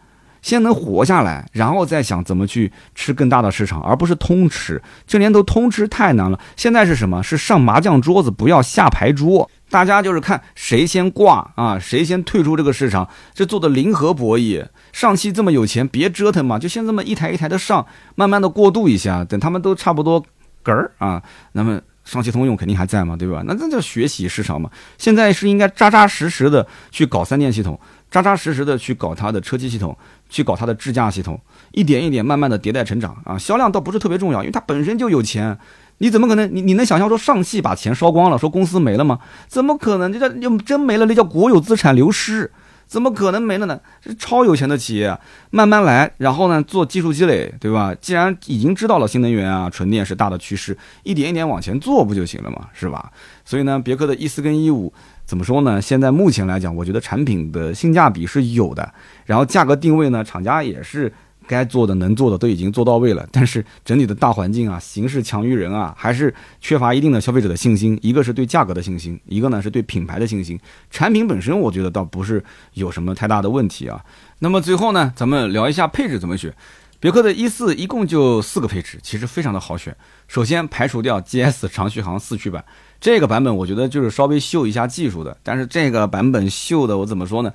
先能活下来，然后再想怎么去吃更大的市场，而不是通吃。这年头通吃太难了，现在是什么？是上麻将桌子，不要下牌桌。大家就是看谁先挂啊，谁先退出这个市场，这做的零和博弈。上汽这么有钱，别折腾嘛，就先这么一台一台的上，慢慢的过渡一下，等他们都差不多嗝儿啊，那么上汽通用肯定还在嘛，对吧？那这叫学习市场嘛。现在是应该扎扎实实的去搞三电系统，扎扎实实的去搞它的车机系统，去搞它的智驾系统，一点一点慢慢的迭代成长啊。销量倒不是特别重要，因为它本身就有钱。你怎么可能？你你能想象说上汽把钱烧光了，说公司没了吗？怎么可能？这叫真没了，那叫国有资产流失，怎么可能没了呢？是超有钱的企业，慢慢来，然后呢做技术积累，对吧？既然已经知道了新能源啊，纯电是大的趋势，一点一点往前做不就行了嘛，是吧？所以呢，别克的一四跟一五怎么说呢？现在目前来讲，我觉得产品的性价比是有的，然后价格定位呢，厂家也是。该做的、能做的都已经做到位了，但是整体的大环境啊，形势强于人啊，还是缺乏一定的消费者的信心。一个是对价格的信心，一个呢是对品牌的信心。产品本身，我觉得倒不是有什么太大的问题啊。那么最后呢，咱们聊一下配置怎么选。别克的一四一共就四个配置，其实非常的好选。首先排除掉 GS 长续航四驱版这个版本，我觉得就是稍微秀一下技术的，但是这个版本秀的我怎么说呢？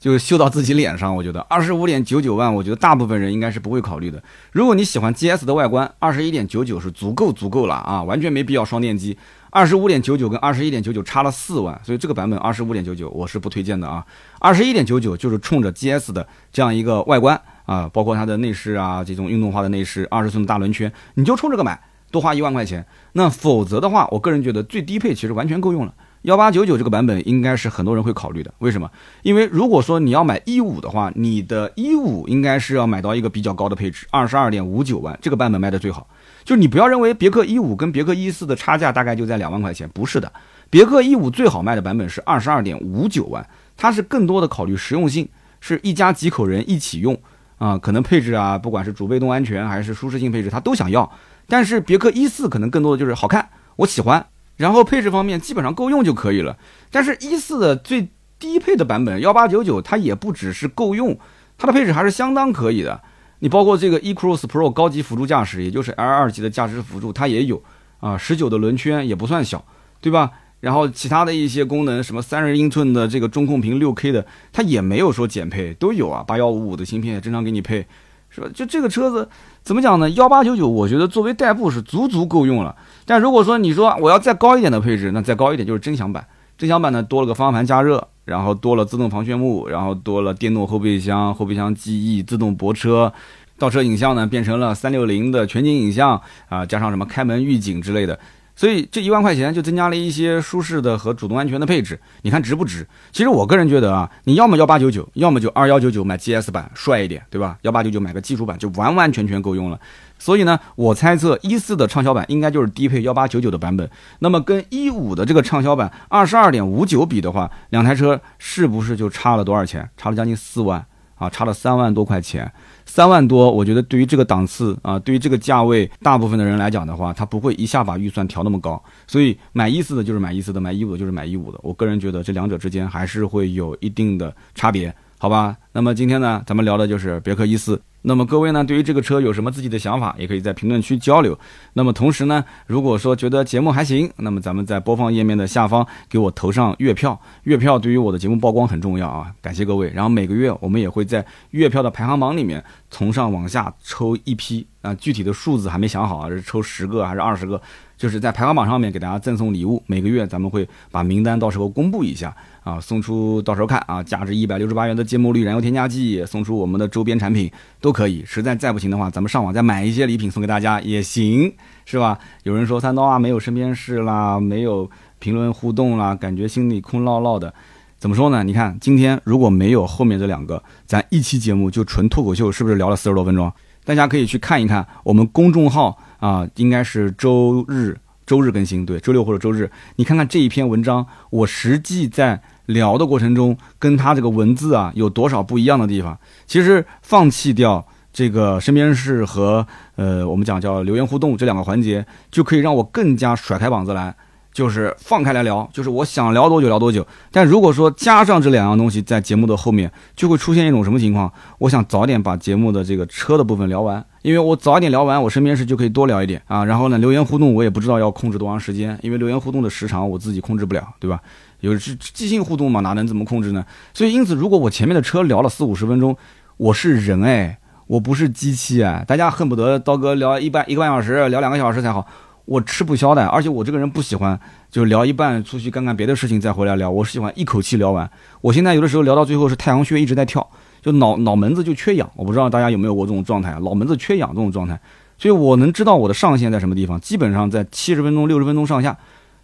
就秀到自己脸上，我觉得二十五点九九万，我觉得大部分人应该是不会考虑的。如果你喜欢 GS 的外观，二十一点九九是足够足够了啊，完全没必要双电机。二十五点九九跟二十一点九九差了四万，所以这个版本二十五点九九我是不推荐的啊。二十一点九九就是冲着 GS 的这样一个外观啊，包括它的内饰啊，这种运动化的内饰，二十寸的大轮圈，你就冲这个买，多花一万块钱。那否则的话，我个人觉得最低配其实完全够用了。幺八九九这个版本应该是很多人会考虑的。为什么？因为如果说你要买一五的话，你的一五应该是要买到一个比较高的配置，二十二点五九万这个版本卖的最好。就你不要认为别克一五跟别克一四的差价大概就在两万块钱，不是的。别克一五最好卖的版本是二十二点五九万，它是更多的考虑实用性，是一家几口人一起用啊，可能配置啊，不管是主被动安全还是舒适性配置，它都想要。但是别克一四可能更多的就是好看，我喜欢，然后配置方面基本上够用就可以了。但是一四的最低配的版本幺八九九，它也不只是够用，它的配置还是相当可以的。你包括这个 eCruise Pro 高级辅助驾驶，也就是 L 二级的驾驶辅助，它也有啊，十九的轮圈也不算小，对吧？然后其他的一些功能，什么三十英寸的这个中控屏六 K 的，它也没有说减配，都有啊，八幺五五的芯片也正常给你配，是吧？就这个车子怎么讲呢？幺八九九，我觉得作为代步是足足够用了。但如果说你说我要再高一点的配置，那再高一点就是尊享版。尊享版呢多了个方向盘加热，然后多了自动防眩目，然后多了电动后备箱、后备箱记忆、自动泊车，倒车影像呢变成了三六零的全景影像啊，加上什么开门预警之类的。所以这一万块钱就增加了一些舒适的和主动安全的配置，你看值不值？其实我个人觉得啊，你要么幺八九九，要么就二幺九九买 GS 版帅一点，对吧？幺八九九买个基础版就完完全全够用了。所以呢，我猜测一四的畅销版应该就是低配幺八九九的版本。那么跟一五的这个畅销版二十二点五九比的话，两台车是不是就差了多少钱？差了将近四万啊，差了三万多块钱。三万多，我觉得对于这个档次啊，对于这个价位，大部分的人来讲的话，他不会一下把预算调那么高。所以买一四的就是买一四的，买一五的就是买一五的。我个人觉得这两者之间还是会有一定的差别，好吧？那么今天呢，咱们聊的就是别克一四。那么各位呢，对于这个车有什么自己的想法，也可以在评论区交流。那么同时呢，如果说觉得节目还行，那么咱们在播放页面的下方给我投上月票，月票对于我的节目曝光很重要啊，感谢各位。然后每个月我们也会在月票的排行榜里面从上往下抽一批啊，具体的数字还没想好啊，是抽十个还是二十个？就是在排行榜上面给大家赠送礼物，每个月咱们会把名单到时候公布一下啊，送出到时候看啊，价值一百六十八元的芥末绿燃油添加剂，送出我们的周边产品都可以。实在再不行的话，咱们上网再买一些礼品送给大家也行，是吧？有人说三刀啊没有身边事啦，没有评论互动啦，感觉心里空落落的，怎么说呢？你看今天如果没有后面这两个，咱一期节目就纯脱口秀，是不是聊了四十多分钟？大家可以去看一看我们公众号。啊，应该是周日周日更新，对，周六或者周日。你看看这一篇文章，我实际在聊的过程中，跟他这个文字啊有多少不一样的地方？其实放弃掉这个身边事和呃，我们讲叫留言互动这两个环节，就可以让我更加甩开膀子来。就是放开来聊，就是我想聊多久聊多久。但如果说加上这两样东西在节目的后面，就会出现一种什么情况？我想早点把节目的这个车的部分聊完，因为我早一点聊完，我身边事就可以多聊一点啊。然后呢，留言互动我也不知道要控制多长时间，因为留言互动的时长我自己控制不了，对吧？有是即兴互动嘛，哪能怎么控制呢？所以因此，如果我前面的车聊了四五十分钟，我是人哎，我不是机器哎，大家恨不得刀哥聊一半一个半小时，聊两个小时才好。我吃不消的，而且我这个人不喜欢就聊一半出去干干别的事情再回来聊，我是喜欢一口气聊完。我现在有的时候聊到最后是太阳穴一直在跳，就脑脑门子就缺氧。我不知道大家有没有过这种状态，脑门子缺氧这种状态。所以我能知道我的上限在什么地方，基本上在七十分钟、六十分钟上下。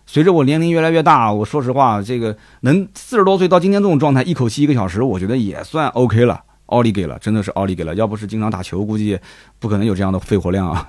随着我年龄越来越大，我说实话，这个能四十多岁到今天这种状态，一口气一个小时，我觉得也算 OK 了，奥利给了，真的是奥利给了。要不是经常打球，估计不可能有这样的肺活量啊。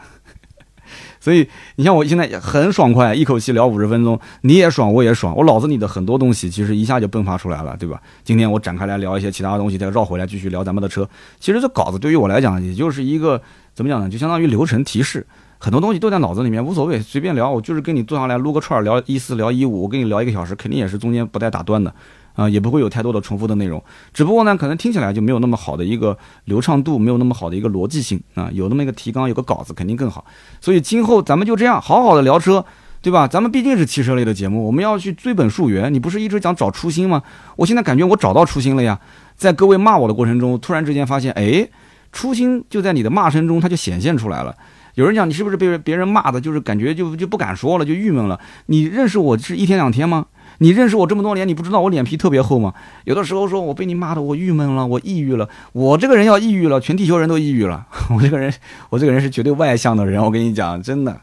所以你像我现在很爽快，一口气聊五十分钟，你也爽，我也爽，我脑子里的很多东西其实一下就迸发出来了，对吧？今天我展开来聊一些其他的东西，再绕回来继续聊咱们的车。其实这稿子对于我来讲，也就是一个怎么讲呢？就相当于流程提示，很多东西都在脑子里面，无所谓，随便聊。我就是跟你坐下来撸个串儿，聊一四聊一五，我跟你聊一个小时，肯定也是中间不带打断的。啊，也不会有太多的重复的内容，只不过呢，可能听起来就没有那么好的一个流畅度，没有那么好的一个逻辑性啊。有那么一个提纲，有个稿子，肯定更好。所以今后咱们就这样好好的聊车，对吧？咱们毕竟是汽车类的节目，我们要去追本溯源。你不是一直讲找初心吗？我现在感觉我找到初心了呀。在各位骂我的过程中，突然之间发现，哎，初心就在你的骂声中，它就显现出来了。有人讲你是不是被别人骂的，就是感觉就就不敢说了，就郁闷了。你认识我是一天两天吗？你认识我这么多年，你不知道我脸皮特别厚吗？有的时候说我被你骂的我郁闷了，我抑郁了。我这个人要抑郁了，全地球人都抑郁了。我这个人，我这个人是绝对外向的人。我跟你讲，真的，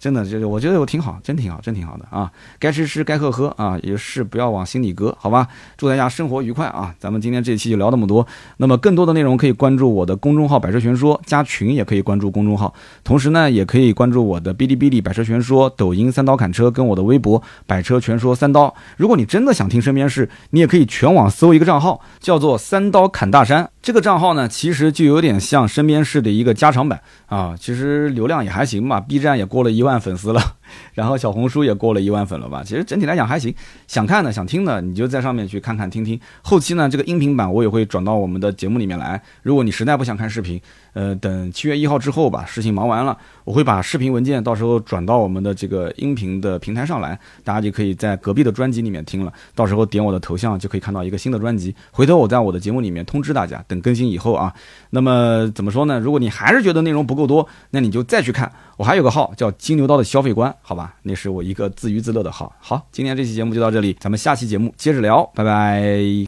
真的，就是我觉得我挺好，真挺好，真挺好的啊！该吃吃，该喝喝啊，有事不要往心里搁，好吧？祝大家生活愉快啊！咱们今天这一期就聊那么多，那么更多的内容可以关注我的公众号“百车全说”，加群也可以关注公众号，同时呢，也可以关注我的哔哩哔哩“百车全说”、抖音“三刀砍车”跟我的微博“百车全说三刀”。如果你真的想听身边事，你也可以全网搜一个账号，叫做“三刀砍大山”。这个账号呢，其实就有点像身边事的一个加长版啊，其实流量也还行吧，B 站也过了一万万粉丝了，然后小红书也过了一万粉了吧，其实整体来讲还行。想看的、想听的，你就在上面去看看听听。后期呢，这个音频版我也会转到我们的节目里面来。如果你实在不想看视频，呃，等七月一号之后吧，事情忙完了，我会把视频文件到时候转到我们的这个音频的平台上来，大家就可以在隔壁的专辑里面听了。到时候点我的头像就可以看到一个新的专辑。回头我在我的节目里面通知大家，等更新以后啊。那么怎么说呢？如果你还是觉得内容不够多，那你就再去看。我还有个号叫金牛刀的消费观，好吧，那是我一个自娱自乐的号。好，今天这期节目就到这里，咱们下期节目接着聊，拜拜。